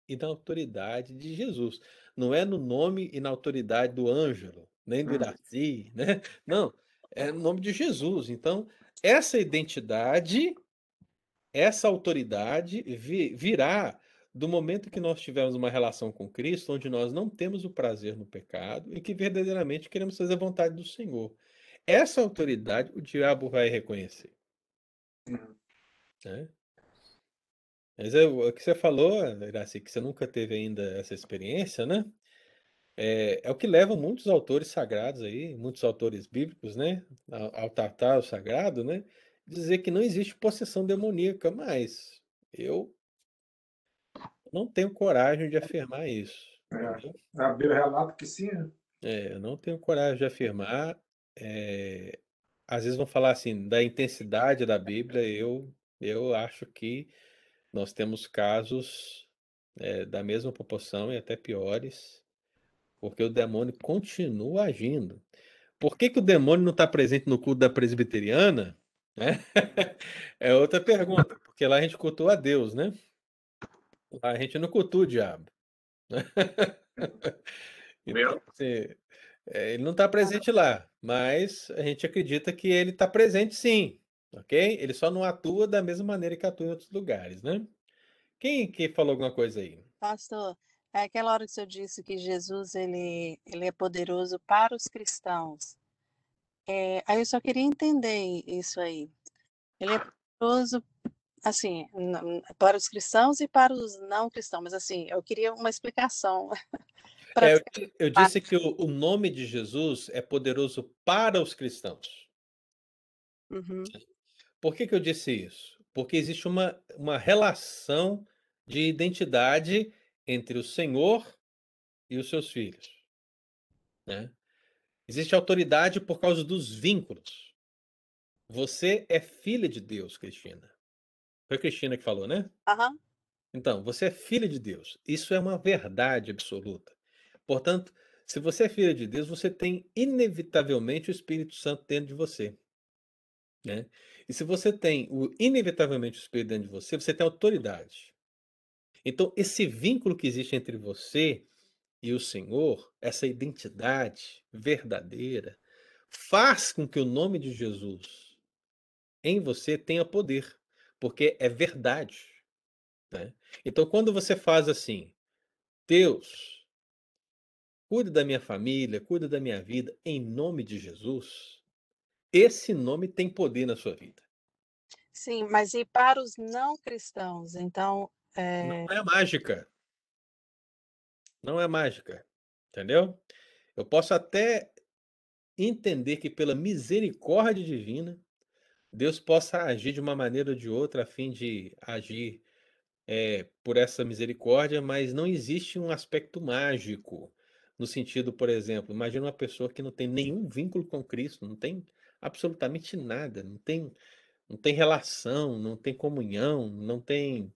e na autoridade de Jesus. Não é no nome e na autoridade do Ângelo, nem do Iraci, né? Não, é no nome de Jesus. Então, essa identidade, essa autoridade virá do momento que nós tivermos uma relação com Cristo, onde nós não temos o prazer no pecado e que verdadeiramente queremos fazer a vontade do Senhor. Essa autoridade o diabo vai reconhecer. Uhum. Né? Mas é, o que você falou, Iraci, que você nunca teve ainda essa experiência, né? É, é, o que leva muitos autores sagrados aí, muitos autores bíblicos, né, ao, ao tratar o sagrado, né, dizer que não existe possessão demoníaca, mas eu não tenho coragem de afirmar isso. É, a Bíblia relata que sim. Né? É, eu não tenho coragem de afirmar. É, às vezes vão falar assim da intensidade da Bíblia. Eu, eu acho que nós temos casos é, da mesma proporção e até piores, porque o demônio continua agindo. Por que, que o demônio não está presente no culto da presbiteriana? Né? é outra pergunta, porque lá a gente cultua a Deus, né? Lá a gente não cultua o diabo. então, assim, é, ele não está presente lá, mas a gente acredita que ele está presente sim, ok? Ele só não atua da mesma maneira que atua em outros lugares, né? Quem que falou alguma coisa aí? Pastor, é aquela hora que o senhor disse que Jesus ele, ele é poderoso para os cristãos. É, aí eu só queria entender isso aí. Ele é poderoso, assim, para os cristãos e para os não cristãos, mas assim, eu queria uma explicação. É, eu, eu, disse que o, o, nome de Jesus é poderoso para os cristãos. Uhum. Por que, que eu disse isso? Porque existe uma, uma relação de identidade entre o Senhor e os seus filhos. Né? Existe autoridade por causa dos vínculos. Você é filha de Deus, Cristina. Foi a Cristina que falou, né? Uhum. Então, você é filha de Deus. Isso é uma verdade absoluta. Portanto, se você é filha de Deus, você tem inevitavelmente o Espírito Santo dentro de você. Né? E se você tem o, inevitavelmente o Espírito dentro de você, você tem autoridade. Então, esse vínculo que existe entre você e o Senhor, essa identidade verdadeira, faz com que o nome de Jesus em você tenha poder, porque é verdade. Né? Então, quando você faz assim, Deus, cuida da minha família, cuida da minha vida, em nome de Jesus, esse nome tem poder na sua vida. Sim, mas e para os não cristãos? Então, é... Não é mágica. Não é mágica. Entendeu? Eu posso até entender que pela misericórdia divina, Deus possa agir de uma maneira ou de outra a fim de agir é, por essa misericórdia, mas não existe um aspecto mágico. No sentido, por exemplo, imagina uma pessoa que não tem nenhum vínculo com Cristo, não tem absolutamente nada, não tem, não tem relação, não tem comunhão, não tem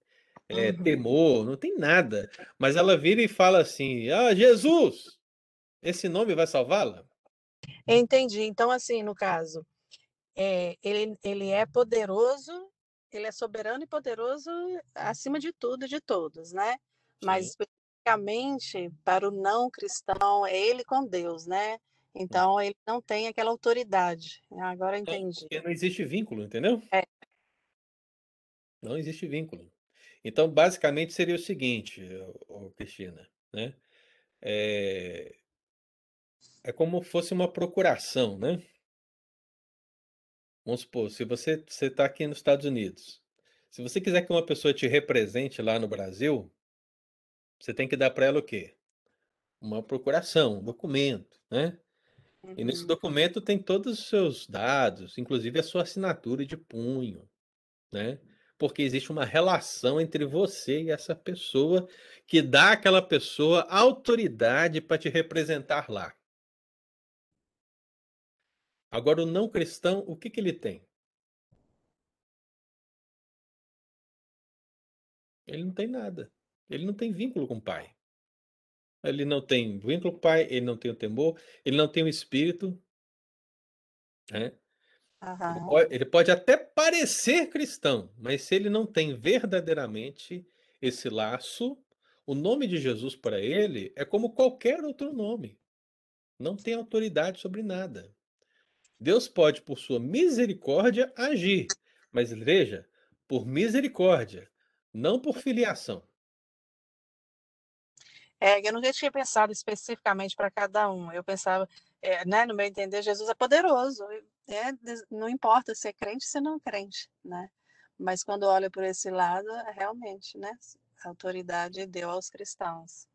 é, uhum. temor, não tem nada. Mas ela vira e fala assim: Ah, Jesus, esse nome vai salvá-la? Entendi. Então, assim, no caso, é, ele, ele é poderoso, ele é soberano e poderoso acima de tudo e de todos, né? Mas especificamente para o não cristão, é ele com Deus, né? Então ele não tem aquela autoridade. Agora eu entendi. Porque não existe vínculo, entendeu? É. Não existe vínculo. Então, basicamente, seria o seguinte, Cristina, né? É, é como fosse uma procuração, né? Vamos supor, se você está aqui nos Estados Unidos, se você quiser que uma pessoa te represente lá no Brasil, você tem que dar para ela o quê? Uma procuração, um documento, né? E nesse uhum. documento tem todos os seus dados, inclusive a sua assinatura de punho, né? porque existe uma relação entre você e essa pessoa que dá àquela pessoa autoridade para te representar lá. Agora, o não cristão, o que, que ele tem? Ele não tem nada. Ele não tem vínculo com o pai. Ele não tem vínculo com o pai, ele não tem o temor, ele não tem o espírito. Né? Ele pode, ele pode até parecer cristão, mas se ele não tem verdadeiramente esse laço, o nome de Jesus para ele é como qualquer outro nome. Não tem autoridade sobre nada. Deus pode, por sua misericórdia, agir, mas veja, por misericórdia, não por filiação. É, eu nunca tinha pensado especificamente para cada um. Eu pensava, é, né, no meu entender, Jesus é poderoso. É, não importa se é crente ou se não é crente, né? Mas quando olha por esse lado, é realmente, né? A autoridade deu aos cristãos.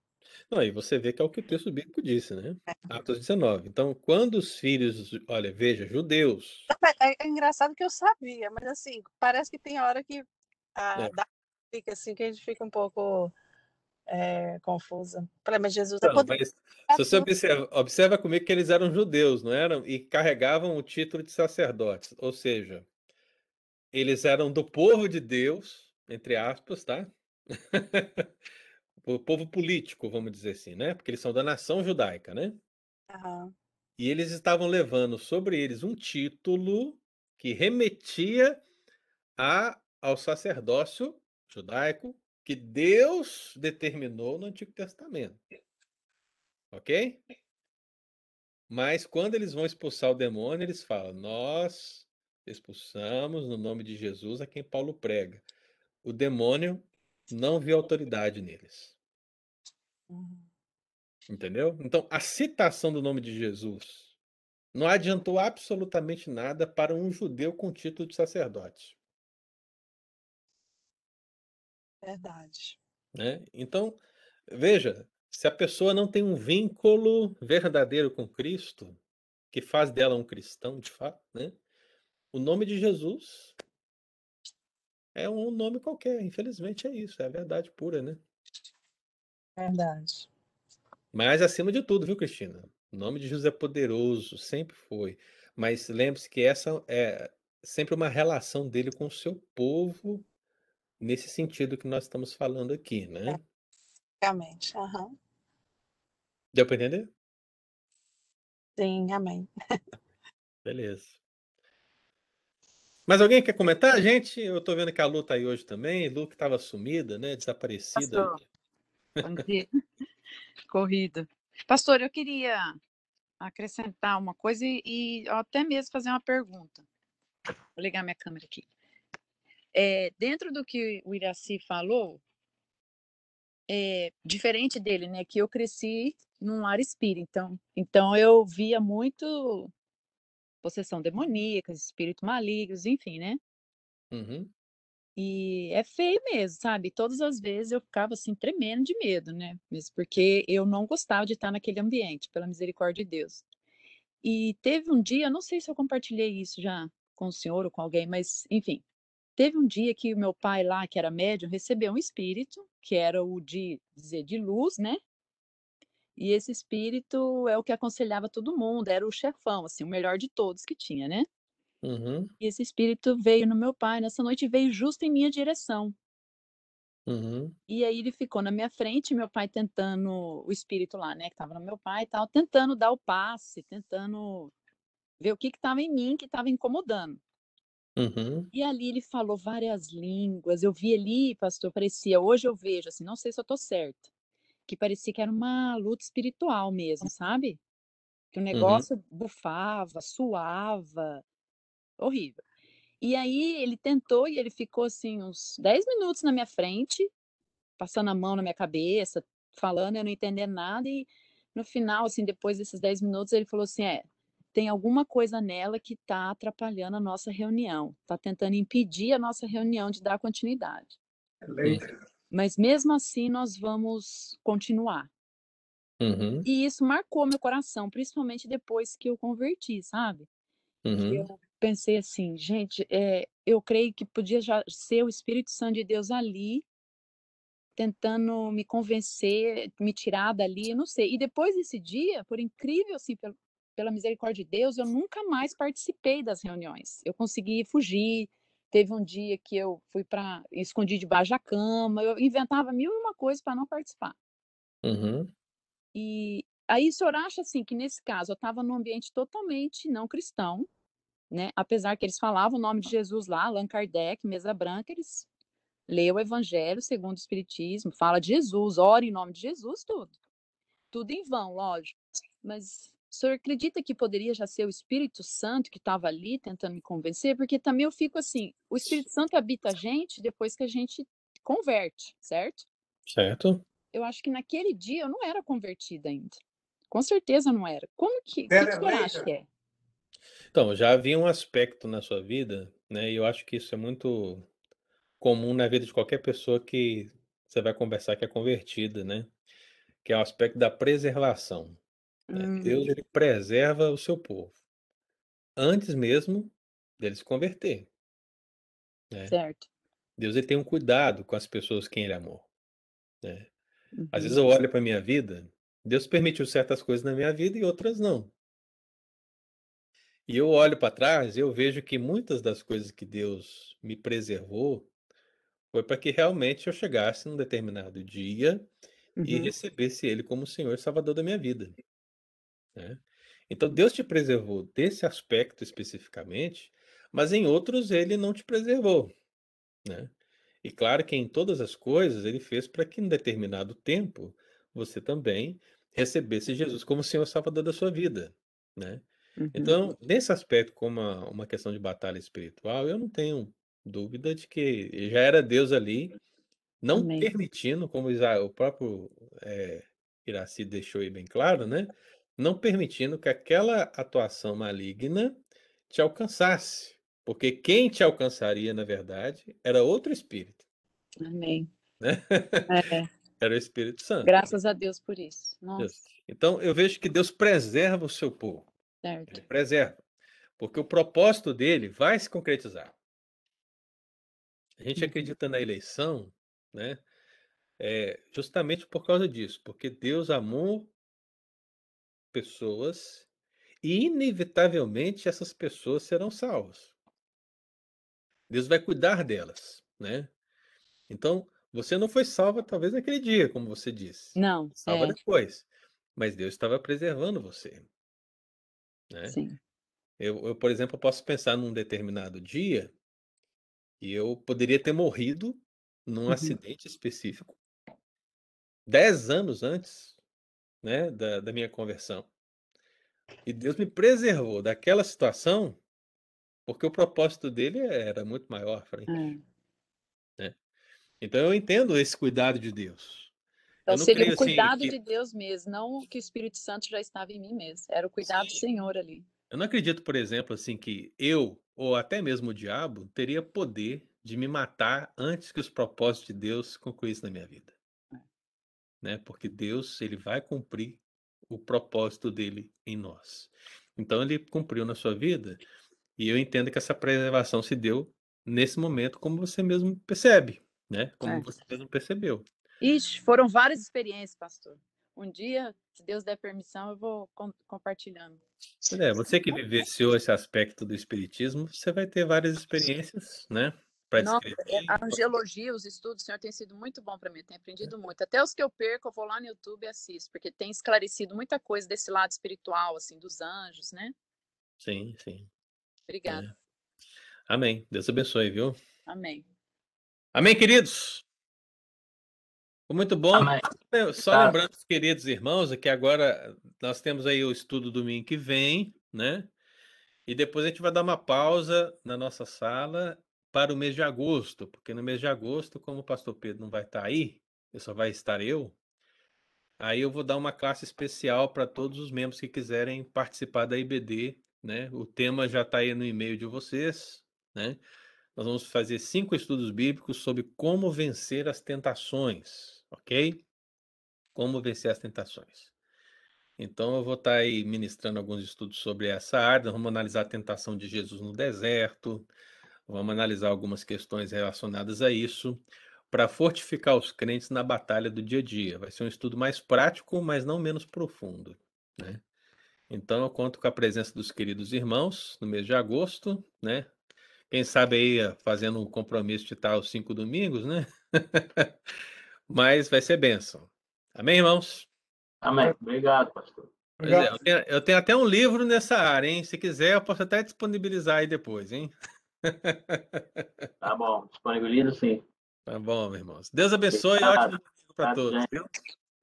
Não, e você vê que é o que o texto bíblico disse, né? É. Atos 19. Então, quando os filhos, olha, veja, judeus. É, é engraçado que eu sabia, mas assim, parece que tem hora que a, é. fica assim, que a gente fica um pouco é, confusa. Falei, mas Jesus é poder. Mas, se você observa, observa comigo que eles eram judeus, não eram? E carregavam o título de sacerdotes. Ou seja, eles eram do povo de Deus, entre aspas, tá? o povo político, vamos dizer assim, né? Porque eles são da nação judaica, né? Aham. E eles estavam levando sobre eles um título que remetia a, ao sacerdócio judaico que Deus determinou no Antigo Testamento. Ok? Mas quando eles vão expulsar o demônio, eles falam: Nós expulsamos no nome de Jesus a quem Paulo prega. O demônio não viu autoridade neles. Entendeu? Então, a citação do nome de Jesus não adiantou absolutamente nada para um judeu com título de sacerdote. Verdade. Né? Então, veja, se a pessoa não tem um vínculo verdadeiro com Cristo, que faz dela um cristão, de fato, né? O nome de Jesus é um nome qualquer, infelizmente é isso, é a verdade pura, né? Verdade. Mas acima de tudo, viu, Cristina? O nome de Jesus é poderoso, sempre foi. Mas lembre-se que essa é sempre uma relação dele com o seu povo, nesse sentido que nós estamos falando aqui, né? Realmente. Aham. Deu para entender? Sim, amém. Beleza. Mas alguém quer comentar, gente? Eu tô vendo que a Lu tá aí hoje também. Lu que estava sumida, né? Desaparecida. Corrida. Pastor, eu queria acrescentar uma coisa e, e até mesmo fazer uma pergunta. Vou ligar minha câmera aqui. É, dentro do que o Iraci falou, é, diferente dele, né? Que eu cresci num lar espírita, então, então eu via muito possessão demoníaca, espíritos malignos, enfim, né? Uhum. E é feio mesmo, sabe? Todas as vezes eu ficava assim tremendo de medo, né? Mesmo porque eu não gostava de estar naquele ambiente, pela misericórdia de Deus. E teve um dia, não sei se eu compartilhei isso já com o senhor ou com alguém, mas enfim, teve um dia que o meu pai lá, que era médium, recebeu um espírito, que era o de dizer de luz, né? E esse espírito é o que aconselhava todo mundo, era o chefão, assim, o melhor de todos que tinha, né? Uhum. E esse espírito veio no meu pai nessa noite veio justo em minha direção. Uhum. E aí ele ficou na minha frente, meu pai tentando, o espírito lá, né, que estava no meu pai e tal, tentando dar o passe, tentando ver o que estava em mim que estava incomodando. Uhum. E ali ele falou várias línguas. Eu vi ali, pastor, parecia, hoje eu vejo, assim, não sei se eu tô certa, que parecia que era uma luta espiritual mesmo, sabe? Que o negócio bufava, suava, horrível. E aí ele tentou e ele ficou assim uns 10 minutos na minha frente, passando a mão na minha cabeça, falando, eu não entendendo nada e no final, assim, depois desses 10 minutos, ele falou assim: "É, tem alguma coisa nela que está atrapalhando a nossa reunião, está tentando impedir a nossa reunião de dar continuidade. Mas mesmo assim nós vamos continuar. Uhum. E isso marcou meu coração, principalmente depois que eu converti, sabe? Uhum. eu pensei assim, gente, é, eu creio que podia já ser o Espírito Santo de Deus ali, tentando me convencer, me tirar dali, eu não sei. E depois desse dia, por incrível assim, pelo, pela misericórdia de Deus, eu nunca mais participei das reuniões. Eu consegui fugir. Teve um dia que eu fui para escondi debaixo da cama, eu inventava mil e uma coisas para não participar. Uhum. E aí o senhor acha assim que nesse caso eu estava num ambiente totalmente não cristão, né? Apesar que eles falavam o nome de Jesus lá, Allan Kardec, mesa branca, eles lê o Evangelho segundo o Espiritismo, fala de Jesus, ora em nome de Jesus, tudo. Tudo em vão, lógico. Mas o senhor acredita que poderia já ser o Espírito Santo que estava ali tentando me convencer? Porque também eu fico assim, o Espírito Santo habita a gente depois que a gente converte, certo? Certo? Eu acho que naquele dia eu não era convertida ainda. Com certeza não era. Como que, que, que o Celebrita. acha que é? Então, já havia um aspecto na sua vida, né? E eu acho que isso é muito comum na vida de qualquer pessoa que você vai conversar que é convertida, né? Que é o aspecto da preservação. Né? Hum, Deus ele preserva o seu povo antes mesmo dele se converter. né? certo. Deus ele tem um cuidado com as pessoas quem ele amou. né? Às Uhum. vezes eu olho para minha vida, Deus permitiu certas coisas na minha vida e outras não. E eu olho para trás e eu vejo que muitas das coisas que Deus me preservou foi para que realmente eu chegasse num determinado dia e Uhum. recebesse Ele como Senhor e Salvador da minha vida. Né? Então Deus te preservou desse aspecto especificamente, mas em outros Ele não te preservou. Né? E claro que em todas as coisas Ele fez para que em determinado tempo você também recebesse Jesus como Senhor Salvador da sua vida. Né? Uhum. Então, nesse aspecto, como uma, uma questão de batalha espiritual, eu não tenho dúvida de que já era Deus ali, não Amém. permitindo, como o próprio é, Iraci deixou aí bem claro, né? Não permitindo que aquela atuação maligna te alcançasse. Porque quem te alcançaria, na verdade, era outro espírito, Amém. né? É, Era o Espírito Santo. graças a Deus por isso. Nossa, Então, eu vejo que Deus preserva o seu povo. Ele certo. preserva. Porque o propósito dele vai se concretizar. A gente Uhum. acredita na eleição, né? É, justamente por causa disso, porque Deus amou pessoas e inevitavelmente essas pessoas serão salvas. Deus vai cuidar delas, né? Então, você não foi salva talvez naquele dia, como você disse. Não, Salva é, depois. Mas Deus estava preservando você, né? sim. Eu, eu, por exemplo, posso pensar num determinado dia e eu poderia ter morrido num Uhum. acidente específico, dez anos antes, né, da, da minha conversão. E Deus me preservou daquela situação, porque o propósito dele era muito maior à frente. É. Então eu entendo esse cuidado de Deus. Então seria creio, o assim, cuidado que- de Deus mesmo, não que o Espírito Santo já estava em mim mesmo. Era o cuidado do Sim. Senhor ali. Eu não acredito, por exemplo, assim, que eu, ou até mesmo o diabo, teria poder de me matar antes que os propósitos de Deus concluíssem na minha vida. Né? Porque Deus, ele vai cumprir o propósito dele em nós. Então ele cumpriu na sua vida, e eu entendo que essa preservação se deu nesse momento, como você mesmo percebe, né? Como É. você mesmo percebeu. Ixi, foram várias experiências, pastor. Um dia, se Deus der permissão, eu vou com- compartilhando. É, você que vivenciou esse aspecto do espiritismo, você vai ter várias experiências, né? Para Nossa, descrever. A angelologia, os estudos, Senhor, tem sido muito bom para mim, tenho aprendido muito. Até os que eu perco, eu vou lá no YouTube e assisto, porque tem esclarecido muita coisa desse lado espiritual, assim, dos anjos, né? Sim, sim. Obrigada. Amém. Deus abençoe, viu? Amém. Amém, queridos? Foi Muito bom. Amém. Só Tá. lembrando, os queridos irmãos, é que agora nós temos aí o estudo domingo que vem, né? E depois a gente vai dar uma pausa na nossa sala para o mês de agosto, porque no mês de agosto, como o pastor Pedro não vai estar aí, e só vai estar eu, aí eu vou dar uma classe especial para todos os membros que quiserem participar da IBD, né? O tema já está aí no e-mail de vocês, né? Nós vamos fazer cinco estudos bíblicos sobre como vencer as tentações, ok? Como vencer as tentações. Então, eu vou estar aí ministrando alguns estudos sobre essa área. Vamos analisar a tentação de Jesus no deserto, vamos analisar algumas questões relacionadas a isso, para fortificar os crentes na batalha do dia a dia. Vai ser um estudo mais prático, mas não menos profundo, né? Então, eu conto com a presença dos queridos irmãos no mês de agosto, né? Quem sabe aí eh, fazendo um compromisso de estar aos cinco domingos, né? Mas vai ser bênção. Amém, irmãos? Amém. Obrigado, pastor. Pois é, eu tenho, eu tenho até um livro nessa área, hein? Se quiser, eu posso até disponibilizar aí depois, hein? Tá bom. Disponibilizo sim. Tá bom, meus irmãos. Deus abençoe e Obrigado. ótimo domingo para Tá, todos, viu?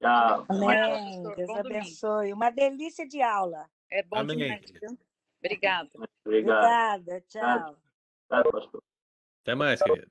Tchau. Amém. Deus Bom domingo. abençoe. Uma delícia de aula. É bom Amém, demais? Obrigada. Obrigado. Obrigada. Tchau. Obrigado, pastor. Até mais, querido.